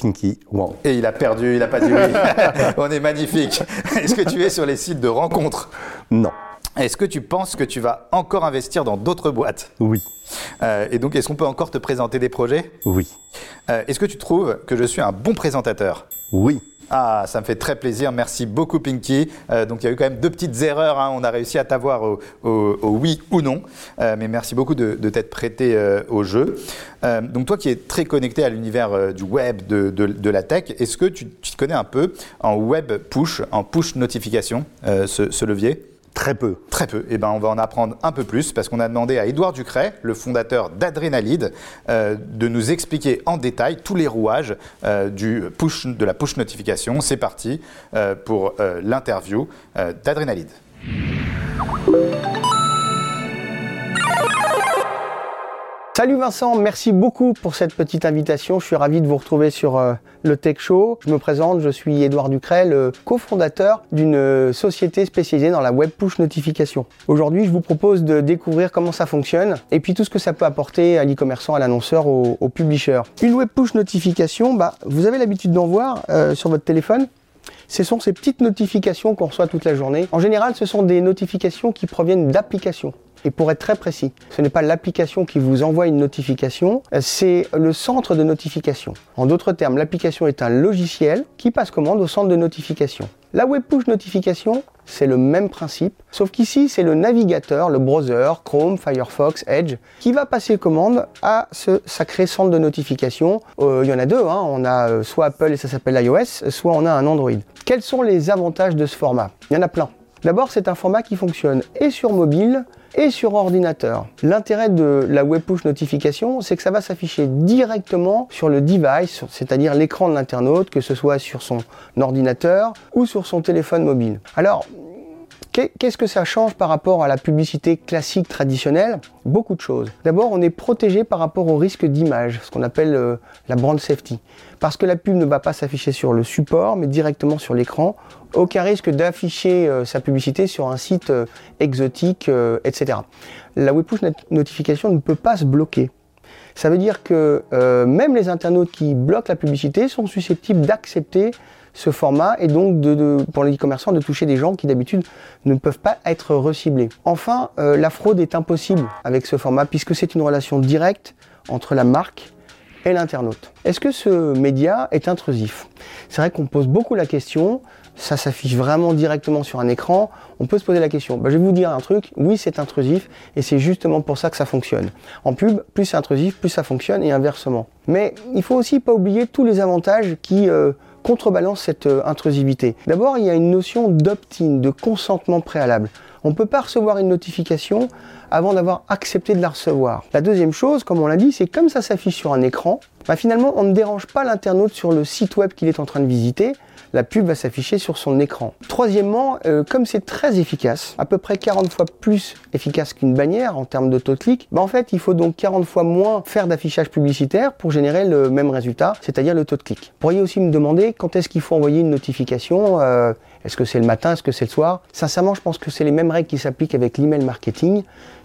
Pinky Wow. Et il a perdu, il n'a pas dit oui. On est magnifique. Est-ce que tu es sur les sites de rencontres? Non. Est-ce que tu penses que tu vas encore investir dans d'autres boîtes? Oui. Euh, et donc, est-ce qu'on peut encore te présenter des projets? Oui. Euh, est-ce que tu trouves que je suis un bon présentateur? Oui. Ah, ça me fait très plaisir. Merci beaucoup, Pinky. Euh, donc, il y a eu quand même deux petites erreurs. Hein. On a réussi à t'avoir au, oui ou non. Euh, mais merci beaucoup de, t'être prêté euh, au jeu. donc, toi qui es très connecté à l'univers du web, de, la tech, est-ce que tu, te connais un peu en web push, en push notification, ce levier? Très peu. Très peu. Eh ben, on va en apprendre un peu plus parce qu'on a demandé à Édouard Ducret, le fondateur d'Adrénalide, euh, de nous expliquer en détail tous les rouages euh, du push, de la push notification. C'est parti euh, pour l'interview d'Adrénalide. Salut Vincent, merci beaucoup pour cette petite invitation. Je suis ravi de vous retrouver sur euh, le Tech Show. Je me présente, je suis Édouard Ducret, le cofondateur d'une euh, société spécialisée dans la web push notification. Aujourd'hui, je vous propose de découvrir comment ça fonctionne et puis tout ce que ça peut apporter à l'e-commerçant, à l'annonceur, au, publisher. Une web push notification, bah, vous avez l'habitude d'en voir euh, sur votre téléphone ce sont ces petites notifications qu'on reçoit toute la journée. En général, ce sont des notifications qui proviennent d'applications. Et pour être très précis, ce n'est pas l'application qui vous envoie une notification, c'est le centre de notification. En d'autres termes, l'application est un logiciel qui passe commande au centre de notification. La web push notification, c'est le même principe, sauf qu'ici, c'est le navigateur, le browser, Chrome, Firefox, Edge, qui va passer commande à ce sacré centre de notification. Euh, il y en a deux, hein. on a euh, soit Apple et ça s'appelle iOS, soit on a un Android. Quels sont les avantages de ce format? Il y en a plein. D'abord, c'est un format qui fonctionne et sur mobile et sur ordinateur. L'intérêt de la web push notification, c'est que ça va s'afficher directement sur le device, c'est-à-dire l'écran de l'internaute, que ce soit sur son ordinateur ou sur son téléphone mobile. Alors, Qu'est-ce que ça change par rapport à la publicité classique traditionnelle? Beaucoup de choses. D'abord, on est protégé par rapport au risque d'image, ce qu'on appelle euh, la brand safety. Parce que la pub ne va pas s'afficher sur le support, mais directement sur l'écran. Aucun risque d'afficher euh, sa publicité sur un site euh, exotique, etc. La push notification ne peut pas se bloquer. Ça veut dire que même les internautes qui bloquent la publicité sont susceptibles d'accepter ce format et donc de, pour les e-commerçants de toucher des gens qui d'habitude ne peuvent pas être reciblés. Enfin, euh, la fraude est impossible avec ce format puisque c'est une relation directe entre la marque et l'internaute. Est-ce que ce média est intrusif? C'est vrai qu'on pose beaucoup la question, ça s'affiche vraiment directement sur un écran, on peut se poser la question. Bah, je vais vous dire un truc, oui c'est intrusif et c'est justement pour ça que ça fonctionne. En pub, plus c'est intrusif, plus ça fonctionne et inversement. Mais il faut aussi pas oublier tous les avantages qui euh, contrebalance cette euh, intrusivité. D'abord, il y a une notion d'opt-in, de consentement préalable. On ne peut pas recevoir une notification avant d'avoir accepté de la recevoir. La deuxième chose, comme on l'a dit, c'est comme ça s'affiche sur un écran, bah finalement on ne dérange pas l'internaute sur le site web qu'il est en train de visiter, la pub va s'afficher sur son écran. Troisièmement, euh, comme c'est très efficace, à peu près 40 fois plus efficace qu'une bannière en termes de taux de clic, bah en fait il faut donc 40 fois moins faire d'affichage publicitaire pour générer le même résultat, c'est-à-dire le taux de clic. Vous pourriez aussi me demander quand est-ce qu'il faut envoyer une notification, euh, est-ce que c'est le matin, est-ce que c'est le soir? Sincèrement, je pense que c'est les mêmes règles qui s'appliquent avec l'email marketing.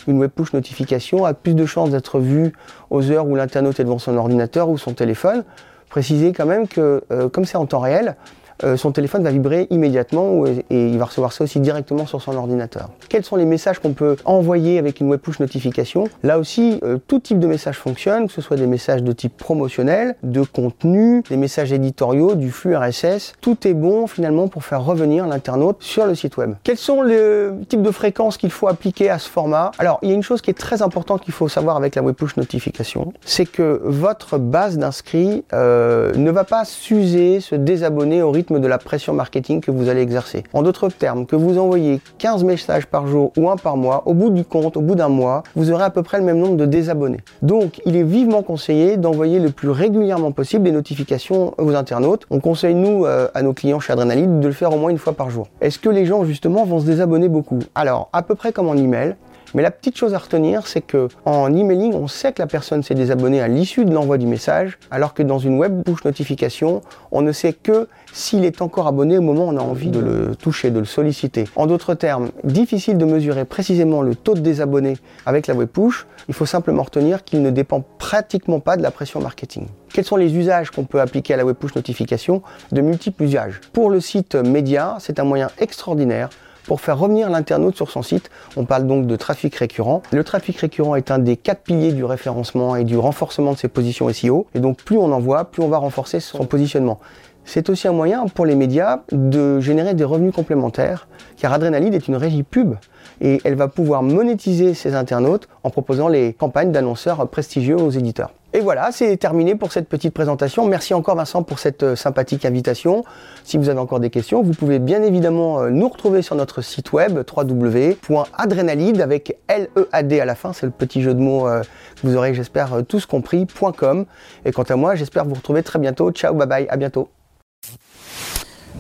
Une web push notification a plus de chances d'être vue aux heures où l'internaute est devant son ordinateur ou son téléphone. Précisez quand même que, euh, comme c'est en temps réel, euh, son téléphone va vibrer immédiatement et, il va recevoir ça aussi directement sur son ordinateur. Quels sont les messages qu'on peut envoyer avec une web push notification? Là aussi, euh, tout type de message fonctionne, que ce soit des messages de type promotionnel, de contenu, des messages éditoriaux, du flux RSS. Tout est bon finalement pour faire revenir l'internaute sur le site web. Quels sont les types de fréquences qu'il faut appliquer à ce format? Alors, il y a une chose qui est très importante qu'il faut savoir avec la web push notification, c'est que votre base d'inscrits euh, ne va pas s'user, se désabonner au rythme de la pression marketing que vous allez exercer. En d'autres termes, que vous envoyez 15 messages par jour ou un par mois, au bout du compte, au bout d'un mois, vous aurez à peu près le même nombre de désabonnés. Donc, il est vivement conseillé d'envoyer le plus régulièrement possible des notifications aux internautes. On conseille, nous, euh, à nos clients chez Adrenaline, de le faire au moins une fois par jour. Est-ce que les gens, justement, vont se désabonner beaucoup? Alors, à peu près comme en email, mais la petite chose à retenir, c'est que en emailing, on sait que la personne s'est désabonnée à l'issue de l'envoi du message, alors que dans une web push notification, on ne sait que s'il est encore abonné au moment où on a envie de le toucher, de le solliciter. En d'autres termes, difficile de mesurer précisément le taux de désabonnés avec la web push. Il faut simplement retenir qu'il ne dépend pratiquement pas de la pression marketing. Quels sont les usages qu'on peut appliquer à la web push notification? De multiples usages. Pour le site média, c'est un moyen extraordinaire pour faire revenir l'internaute sur son site. On parle donc de trafic récurrent. Le trafic récurrent est un des quatre piliers du référencement et du renforcement de ses positions SEO. Et donc plus on en voit, plus on va renforcer son positionnement. C'est aussi un moyen pour les médias de générer des revenus complémentaires, car Adrenaline est une régie pub et elle va pouvoir monétiser ses internautes en proposant les campagnes d'annonceurs prestigieux aux éditeurs. Et voilà, c'est terminé pour cette petite présentation. Merci encore Vincent pour cette euh, sympathique invitation. Si vous avez encore des questions, vous pouvez bien évidemment euh, nous retrouver sur notre site web www.adrenalide avec L-E-A-D à la fin, c'est le petit jeu de mots euh, que vous aurez j'espère tous compris.com. Et quant à moi, j'espère vous retrouver très bientôt. Ciao, bye bye, à bientôt.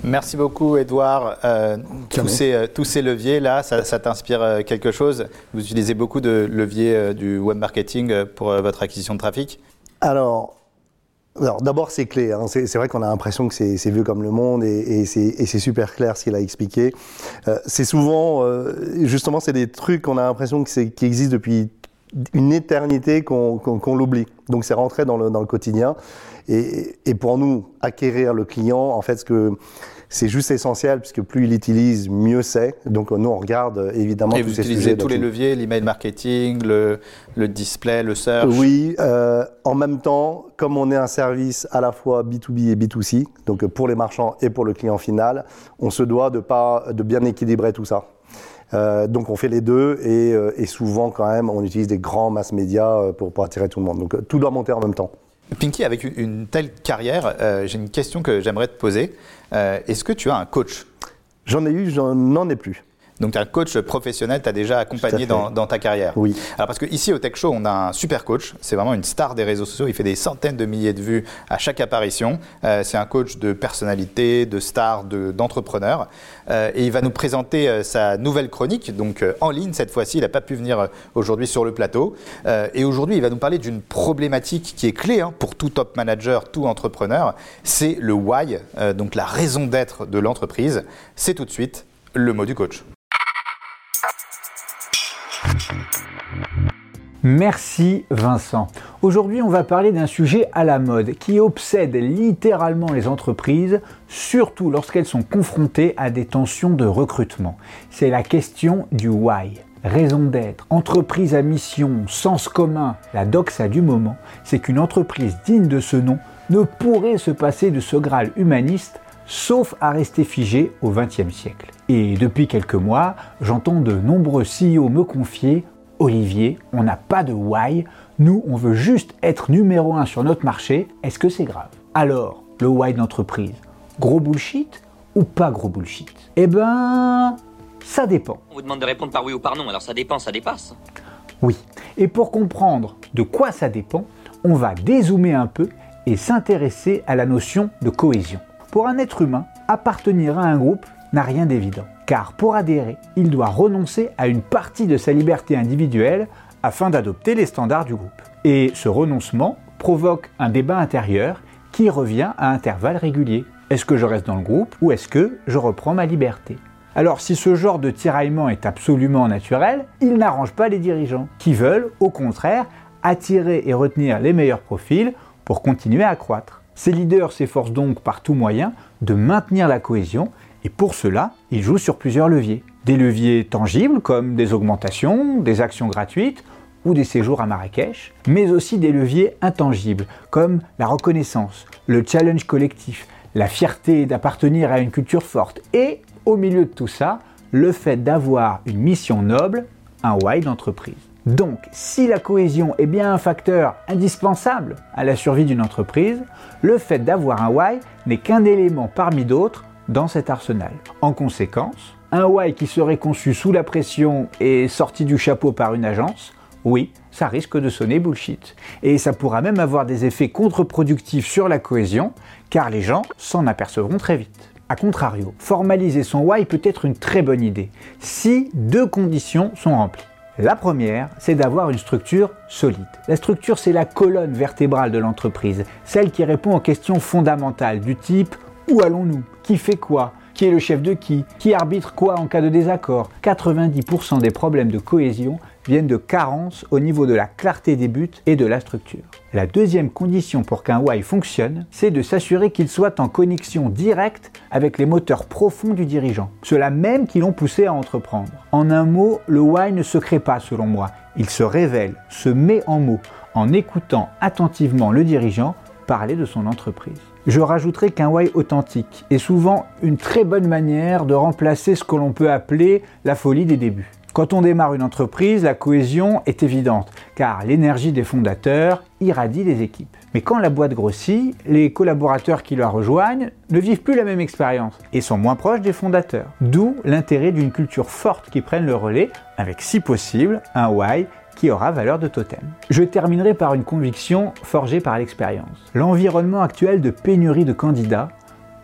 Merci beaucoup, Edouard. Euh, tous, ces, euh, tous, ces, leviers-là, ça, ça t'inspire euh, quelque chose? Vous utilisez beaucoup de leviers du web marketing pour votre acquisition de trafic? Alors, alors d'abord, c'est clé. Hein. C'est vrai qu'on a l'impression que c'est vieux comme le monde et, et c'est super clair ce qu'il a expliqué. Euh, c'est souvent, euh, justement, c'est des trucs qu'on a l'impression qui existent depuis une éternité qu'on l'oublie. Donc c'est rentré dans le, dans le quotidien. Et, et, pour nous, acquérir le client, en fait, ce que c'est juste essentiel puisque plus il utilise, mieux c'est. Donc nous, on regarde euh, évidemment Et vous utilisez tous les leviers, l'email marketing, le, le, display, le search? Oui, euh, en même temps, comme on est un service à la fois B2B et B2C, donc pour les marchands et pour le client final, on se doit de, pas, de bien équilibrer tout ça. Euh, donc on fait les deux et, euh, et, souvent quand même on utilise des grands mass médias euh, pour, pour attirer tout le monde. Donc tout doit monter en même temps. Pinky, avec une telle carrière, euh, j'ai une question que j'aimerais te poser. Euh, est-ce que tu as un coach? J'en ai eu, j'en ai plus. Donc, tu es un coach professionnel, tu as déjà accompagné dans, ta carrière. Oui. Alors, parce que ici au Tech Show, on a un super coach. C'est vraiment une star des réseaux sociaux. Il fait des centaines de milliers de vues à chaque apparition. Euh, c'est un coach de personnalité, de star, d'entrepreneur. Euh, et il va nous présenter euh, sa nouvelle chronique, donc en ligne cette fois-ci. Il n'a pas pu venir aujourd'hui sur le plateau. et aujourd'hui, il va nous parler d'une problématique qui est clé hein, pour tout top manager, tout entrepreneur. C'est le why, donc la raison d'être de l'entreprise. C'est tout de suite le mot du coach. Merci Vincent. Aujourd'hui, on va parler d'un sujet à la mode qui obsède littéralement les entreprises, surtout lorsqu'elles sont confrontées à des tensions de recrutement. C'est la question du why. Raison d'être, entreprise à mission, sens commun, la doxa du moment, c'est qu'une entreprise digne de ce nom ne pourrait se passer de ce Graal humaniste sauf à rester figée au XXe siècle. Et depuis quelques mois, j'entends de nombreux CEO me confier Olivier, on n'a pas de why, nous on veut juste être numéro un sur notre marché, est-ce que c'est grave? Alors, le why d'entreprise, gros bullshit ou pas gros bullshit? Eh ben, ça dépend. On vous demande de répondre par oui ou par non, alors ça dépend, ça dépasse. Oui, et pour comprendre de quoi ça dépend, on va dézoomer un peu et s'intéresser à la notion de cohésion. Pour un être humain, appartenir à un groupe n'a rien d'évident car pour adhérer, il doit renoncer à une partie de sa liberté individuelle afin d'adopter les standards du groupe. Et ce renoncement provoque un débat intérieur qui revient à intervalles réguliers. Est-ce que je reste dans le groupe ou est-ce que je reprends ma liberté? Alors si ce genre de tiraillement est absolument naturel, il n'arrange pas les dirigeants, qui veulent, au contraire, attirer et retenir les meilleurs profils pour continuer à croître. Ces leaders s'efforcent donc par tout moyen de maintenir la cohésion et pour cela, il joue sur plusieurs leviers. Des leviers tangibles comme des augmentations, des actions gratuites ou des séjours à Marrakech, mais aussi des leviers intangibles comme la reconnaissance, le challenge collectif, la fierté d'appartenir à une culture forte et, au milieu de tout ça, le fait d'avoir une mission noble, un why d'entreprise. Donc, si la cohésion est bien un facteur indispensable à la survie d'une entreprise, le fait d'avoir un why n'est qu'un élément parmi d'autres dans cet arsenal. En conséquence, un why qui serait conçu sous la pression et sorti du chapeau par une agence, oui, ça risque de sonner bullshit. Et ça pourra même avoir des effets contre-productifs sur la cohésion, car les gens s'en apercevront très vite. A contrario, formaliser son why peut être une très bonne idée, si deux conditions sont remplies. La première, c'est d'avoir une structure solide. La structure, c'est la colonne vertébrale de l'entreprise, celle qui répond aux questions fondamentales du type où allons-nous? Qui fait quoi? Qui est le chef de qui? Qui arbitre quoi en cas de désaccord? 90% des problèmes de cohésion viennent de carences au niveau de la clarté des buts et de la structure. La deuxième condition pour qu'un why fonctionne, c'est de s'assurer qu'il soit en connexion directe avec les moteurs profonds du dirigeant, ceux-là même qui l'ont poussé à entreprendre. En un mot, le why ne se crée pas selon moi, il se révèle, se met en mots en écoutant attentivement le dirigeant parler de son entreprise. Je rajouterai qu'un why authentique est souvent une très bonne manière de remplacer ce que l'on peut appeler la folie des débuts. Quand on démarre une entreprise, la cohésion est évidente, car l'énergie des fondateurs irradie les équipes. Mais quand la boîte grossit, les collaborateurs qui la rejoignent ne vivent plus la même expérience et sont moins proches des fondateurs. D'où l'intérêt d'une culture forte qui prenne le relais, avec si possible un why qui aura valeur de totem. Je terminerai par une conviction forgée par l'expérience. L'environnement actuel de pénurie de candidats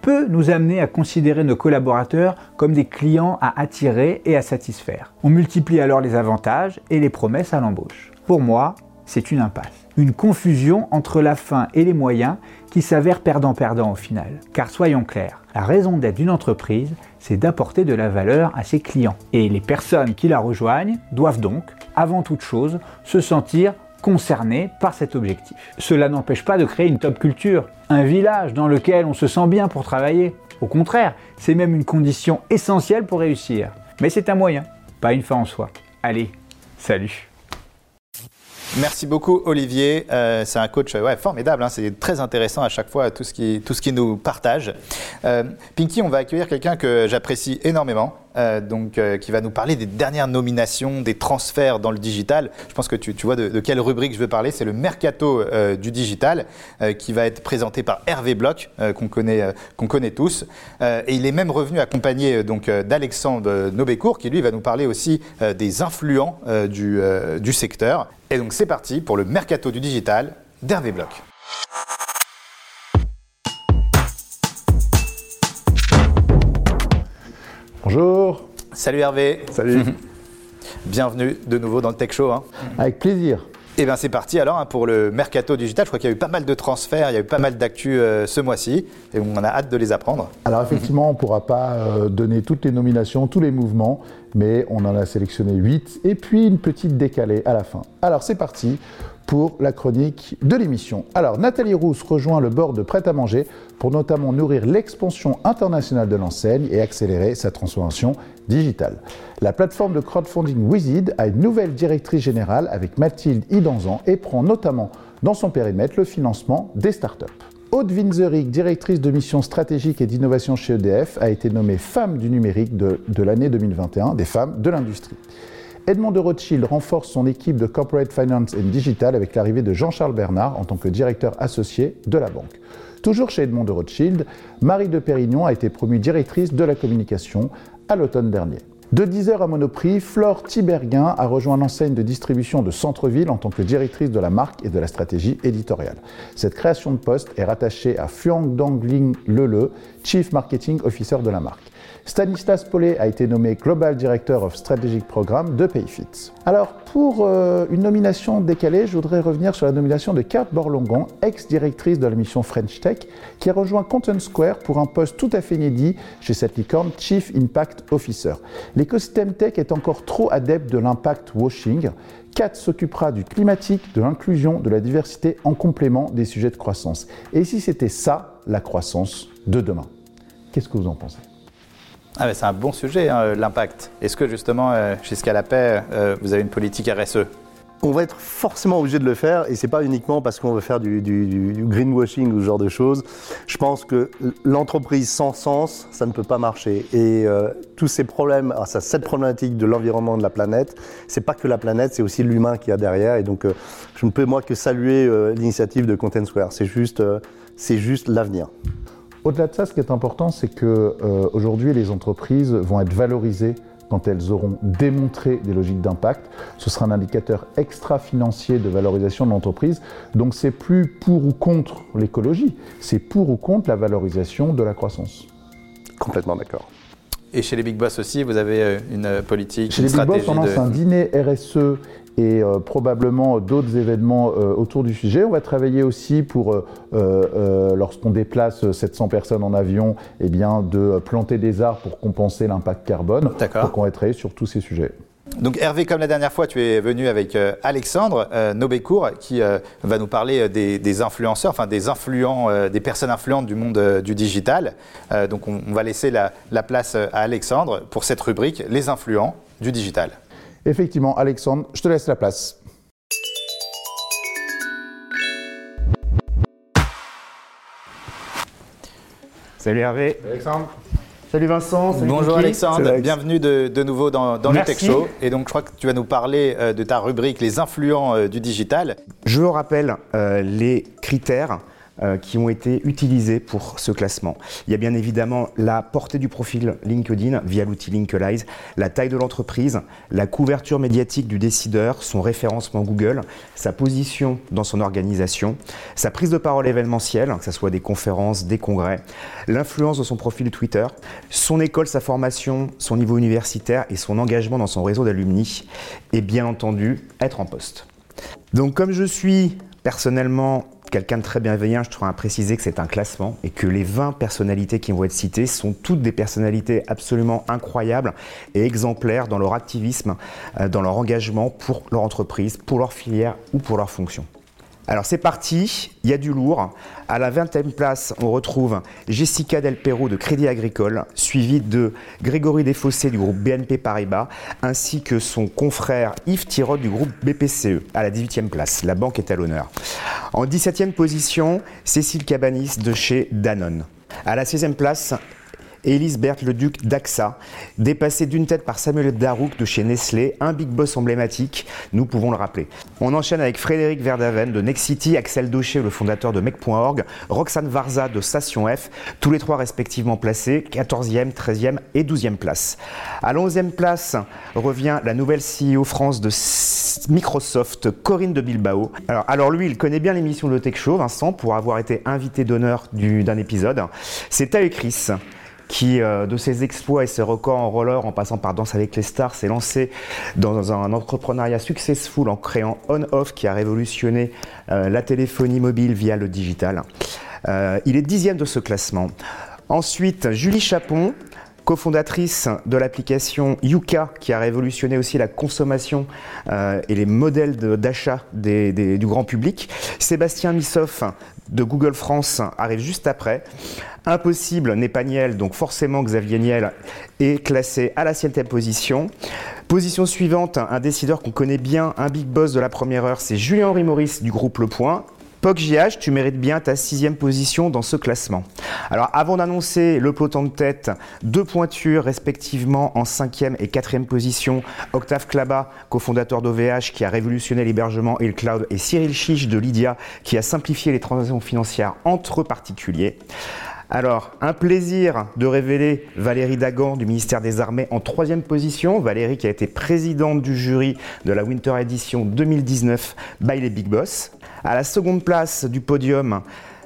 peut nous amener à considérer nos collaborateurs comme des clients à attirer et à satisfaire. On multiplie alors les avantages et les promesses à l'embauche. Pour moi, c'est une impasse. Une confusion entre la fin et les moyens qui s'avère perdant-perdant au final. Car soyons clairs, la raison d'être d'une entreprise, c'est d'apporter de la valeur à ses clients. Et les personnes qui la rejoignent doivent donc, avant toute chose, se sentir concernées par cet objectif. Cela n'empêche pas de créer une top culture, un village dans lequel on se sent bien pour travailler. Au contraire, c'est même une condition essentielle pour réussir. Mais c'est un moyen, pas une fin en soi. Allez, salut Merci beaucoup Olivier, euh, c'est un coach formidable, hein. c'est très intéressant à chaque fois tout ce qui, tout ce qui nous partage. Euh, Pinky, on va accueillir quelqu'un que j'apprécie énormément, euh, donc, qui va nous parler des dernières nominations, des transferts dans le digital. Je pense que tu, tu vois de, quelle rubrique je veux parler, c'est le mercato du digital qui va être présenté par Hervé Bloch, qu'on connaît, connaît tous. et il est même revenu accompagné donc, d'Alexandre Nobécourt qui lui va nous parler aussi des influents du, du secteur. Et donc c'est parti pour le mercato du digital d'Hervé Bloch. Bonjour. Salut Hervé. Salut. Bienvenue de nouveau dans le Tech Show. Hein. Avec plaisir. Et eh bien c'est parti alors hein, pour le mercato digital. Je crois qu'il y a eu pas mal de transferts, il y a eu pas mal d'actu euh, ce mois-ci et on a hâte de les apprendre. Alors effectivement, on ne pourra pas euh, donner toutes les nominations, tous les mouvements, mais on en a sélectionné 8 et puis une petite décalée à la fin. Alors c'est parti pour la chronique de l'émission. Alors, Nathalie Rousse rejoint le board de Prêt à manger pour notamment nourrir l'expansion internationale de l'enseigne et accélérer sa transformation digitale. La plateforme de crowdfunding Wizid a une nouvelle directrice générale avec Mathilde Idanzan et prend notamment dans son périmètre le financement des startups. Aude Winzerick, directrice de mission stratégique et d'innovation chez EDF, a été nommée femme du numérique de, de l'année 2021 des femmes de l'industrie. Edmond de Rothschild renforce son équipe de Corporate Finance and Digital avec l'arrivée de Jean-Charles Bernard en tant que directeur associé de la banque. Toujours chez Edmond de Rothschild, Marie de Pérignon a été promue directrice de la communication à l'automne dernier. De 10h à Monoprix, Flore Tiberguin a rejoint l'enseigne de distribution de Centre-Ville en tant que directrice de la marque et de la stratégie éditoriale. Cette création de poste est rattachée à Fuang Dongling Lele, Chief Marketing Officer de la marque. Stanislas Paulet a été nommé Global Director of Strategic Program de Payfit. Alors, pour euh, une nomination décalée, je voudrais revenir sur la nomination de Kate Borlongon, ex-directrice de la mission French Tech, qui a rejoint Content Square pour un poste tout à fait inédit chez cette licorne, Chief Impact Officer. L'écosystème tech est encore trop adepte de l'impact washing. Kat s'occupera du climatique, de l'inclusion, de la diversité en complément des sujets de croissance. Et si c'était ça, la croissance de demain? Qu'est-ce que vous en pensez? Ah c'est un bon sujet, hein, l'impact. Est-ce que justement, euh, chez Scalapay, euh, vous avez une politique RSE on va être forcément obligé de le faire et c'est pas uniquement parce qu'on veut faire du, greenwashing ou ce genre de choses. Je pense que l'entreprise sans sens, ça ne peut pas marcher. Et euh, tous ces problèmes, ah, cette problématique de l'environnement de la planète, c'est pas que la planète, c'est aussi l'humain qui a derrière. Et donc, je ne peux moi que saluer l'initiative de Content Square. C'est juste, c'est juste l'avenir. Au-delà de ça, ce qui est important, c'est que euh, aujourd'hui, les entreprises vont être valorisées quand elles auront démontré des logiques d'impact. Ce sera un indicateur extra-financier de valorisation de l'entreprise. Donc c'est plus pour ou contre l'écologie, c'est pour ou contre la valorisation de la croissance. Complètement d'accord. Et chez les Big Boss aussi, vous avez euh, une politique, chez une les Big Boss, on lance un dîner RSE et euh, probablement d'autres événements euh, autour du sujet. On va travailler aussi pour, euh, lorsqu'on déplace 700 personnes en avion, eh bien, de planter des arbres pour compenser l'impact carbone. D'accord. Donc on va travailler sur tous ces sujets. Donc Hervé, comme la dernière fois, tu es venu avec Alexandre Nobécourt qui va nous parler des, influenceurs, enfin des influents, des personnes influentes du monde du digital. donc on, va laisser la, la place à Alexandre pour cette rubrique, les influents du digital. Effectivement, Alexandre, je te laisse la place. Salut Hervé. Salut Alexandre. Salut Vincent. Bonjour Alexandre, bienvenue de, nouveau dans, dans le Tech Show. Et donc je crois que tu vas nous parler euh, de ta rubrique Les influents euh, du digital. Je vous rappelle euh, les critères euh, qui ont été utilisés pour ce classement. Il y a bien évidemment la portée du profil LinkedIn via l'outil Linkalize, la taille de l'entreprise, la couverture médiatique du décideur, son référencement Google, sa position dans son organisation, sa prise de parole événementielle, que ce soit des conférences, des congrès, l'influence de son profil Twitter, son école, sa formation, son niveau universitaire et son engagement dans son réseau d'alumni, et bien entendu être en poste. Donc comme je suis personnellement quelqu'un de très bienveillant, je trouve à préciser que c'est un classement et que les 20 personnalités qui vont être citées sont toutes des personnalités absolument incroyables et exemplaires dans leur activisme, euh, dans leur engagement pour leur entreprise, pour leur filière ou pour leur fonction. Alors c'est parti, il y a du lourd. À la 20e place, on retrouve Jessica Del Perro de Crédit Agricole, suivie de Grégory Desfossés du groupe BNP Paribas, ainsi que son confrère Yves Tirot du groupe BPCE, à la 18e place. La banque est à l'honneur. En 17e position, Cécile Cabanis de chez Danone. À la 16e place, Élise Berthe le Duc d'AXA, dépassé d'une tête par Samuel Darouk de chez Nestlé, un big boss emblématique, nous pouvons le rappeler. On enchaîne avec Frédéric Verdaven de Nexity, Axel Daucher, le fondateur de Mec.org, Roxane Varza de Station F, tous les trois respectivement placés, 14e, 13e et 12e place. À la 11e place revient la nouvelle CEO France de Microsoft, Corinne de Bilbao. Alors, lui, il connaît bien l'émission de Tech Show, Vincent, pour avoir été invité d'honneur d'un épisode. C'est Tae Chris qui, euh, de ses exploits et ses records en roller, en passant par Danse avec les stars, s'est lancé dans un entrepreneuriat successful en créant On-Off qui a révolutionné euh, la téléphonie mobile via le digital. Euh, il est dixième de ce classement. Ensuite, Julie Chapon, cofondatrice de l'application Yuka, qui a révolutionné aussi la consommation et les modèles d'achat du grand public. Sébastien Missoff de Google France arrive juste après. Impossible n'est pas Niel, donc forcément Xavier Niel est classé à la septième position. Position suivante, un décideur qu'on connaît bien, un big boss de la première heure, c'est Julien-Henri Maurice du groupe Le Point. POC tu mérites bien ta sixième position dans ce classement. Alors avant d'annoncer le peloton de tête, deux pointures respectivement en cinquième et quatrième position, Octave Klaba, cofondateur d'OVH qui a révolutionné l'hébergement et le cloud, et Cyril Chiche de Lydia qui a simplifié les transactions financières entre particuliers. Alors, un plaisir de révéler Valérie Dagan du ministère des Armées en troisième position. Valérie qui a été présidente du jury de la Winter Edition 2019 by les Big Boss. À la seconde place du podium,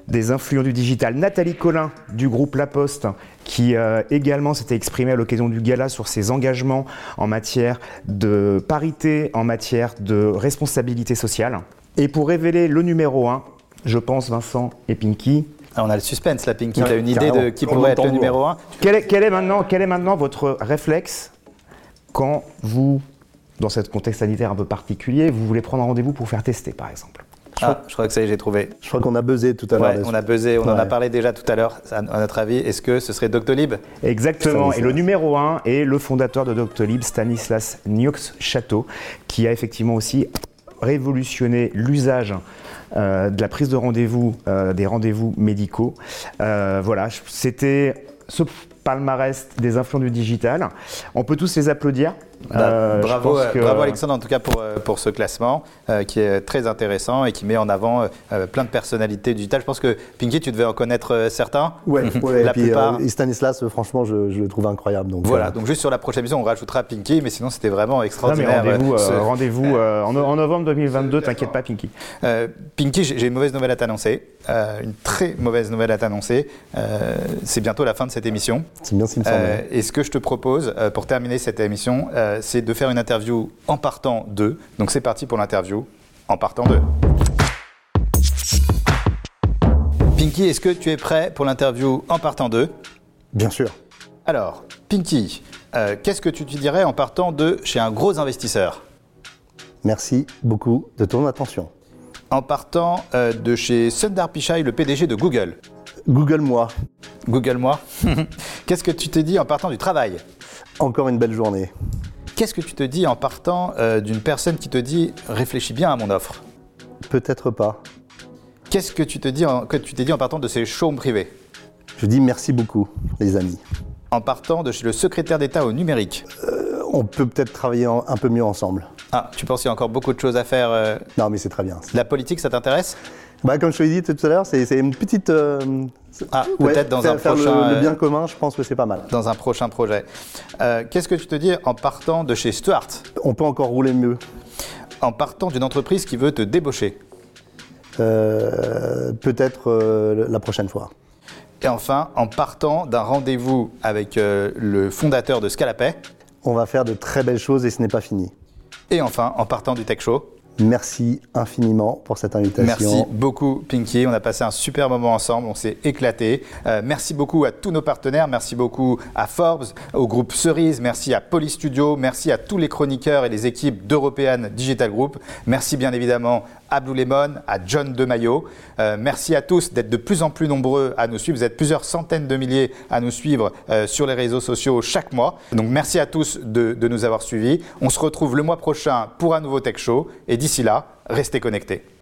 des influents du digital, Nathalie Collin du groupe La Poste, qui euh, également s'était exprimée à l'occasion du gala sur ses engagements en matière de parité, en matière de responsabilité sociale. Et pour révéler le numéro 1, je pense Vincent et Pinky, ah, on a le suspense là, Pinky. tu as une idée de qui pourrait être le numéro 1 quel est, quel est, maintenant, quel est maintenant votre réflexe quand vous, dans ce contexte sanitaire un peu particulier, vous voulez prendre un rendez-vous pour faire tester, par exemple? Ah, je crois que ça y est, j'ai trouvé. Je crois qu'on a buzzé tout à l'heure. on a buzzé, on en a parlé déjà tout à l'heure, à notre avis. Est-ce que ce serait Doctolib? Exactement. Et le numéro 1 est le fondateur de Doctolib, Stanislas Niox Chateau, qui a effectivement aussi révolutionné l'usage euh, de la prise de rendez-vous, euh, des rendez-vous médicaux. Euh, voilà, c'était ce palmarès des influents du digital. On peut tous les applaudir. Bah, euh, bravo, bravo Alexandre en tout cas pour, euh, pour ce classement euh, qui est très intéressant et qui met en avant plein de personnalités digitales. Je pense que Pinky, tu devais en connaître certains. Oui, ouais, la et plupart. Stanislas, franchement, je, je, le trouve incroyable. Donc, voilà, donc juste sur la prochaine émission, on rajoutera Pinky, mais sinon c'était vraiment extraordinaire. Rendez-vous en, en, novembre 2022, t'inquiète pas Pinky. Pinky, j'ai une mauvaise nouvelle à t'annoncer. une très mauvaise nouvelle à t'annoncer. C'est bientôt la fin de cette émission. C'est bien, c'est Et ce que je te propose pour terminer cette émission, euh, c'est de faire une interview en partant de. Donc c'est parti pour l'interview en partant de. Pinky, est-ce que tu es prêt pour l'interview en partant de Bien sûr. Alors, Pinky, euh, qu'est-ce que tu te dirais en partant de chez un gros investisseur? Merci beaucoup de ton attention. En partant euh, de chez Sundar Pichai, le PDG de Google. Google moi. Google moi. Qu'est-ce que tu te dis en partant du travail? Encore une belle journée. Qu'est-ce que tu te dis en partant euh, d'une personne qui te dit réfléchis bien à mon offre? Peut-être pas. Qu'est-ce que tu te dis en, que tu t'es dit en partant de ces showrooms privés? Je dis merci beaucoup, les amis. En partant de chez le secrétaire d'État au numérique? Euh, On peut peut-être travailler un peu mieux ensemble. Ah, tu penses qu'il y a encore beaucoup de choses à faire euh? Non, mais c'est très bien. La politique, ça t'intéresse? Bah, Comme je te l'ai dit tout à l'heure, c'est une petite... euh, Ah, ouais, peut-être dans faire- un faire le- prochain, le, euh, bien commun, je pense que c'est pas mal. Dans un prochain projet. Euh, Qu'est-ce que tu te dis en partant de chez Stuart? On peut encore rouler mieux. En partant d'une entreprise qui veut te débaucher Euh, Peut-être euh, la prochaine fois. Et enfin, en partant d'un rendez-vous avec euh, le fondateur de Scalapay On va faire de très belles choses et ce n'est pas fini. Et enfin, en partant du Tech Show Merci infiniment pour cette invitation. Merci beaucoup Pinky, on a passé un super moment ensemble, on s'est éclaté. Euh, merci beaucoup à tous nos partenaires, merci beaucoup à Forbes, au groupe Cerise, merci à Polystudio, merci à tous les chroniqueurs et les équipes d'European Digital Group. Merci bien évidemment à Blue Lemon, à John DeMaio. Euh, merci à tous d'être de plus en plus nombreux à nous suivre. Vous êtes plusieurs centaines de milliers à nous suivre euh, sur les réseaux sociaux chaque mois. Donc merci à tous de nous avoir suivis. On se retrouve le mois prochain pour un nouveau Tech Show et d'ici là, restez connectés.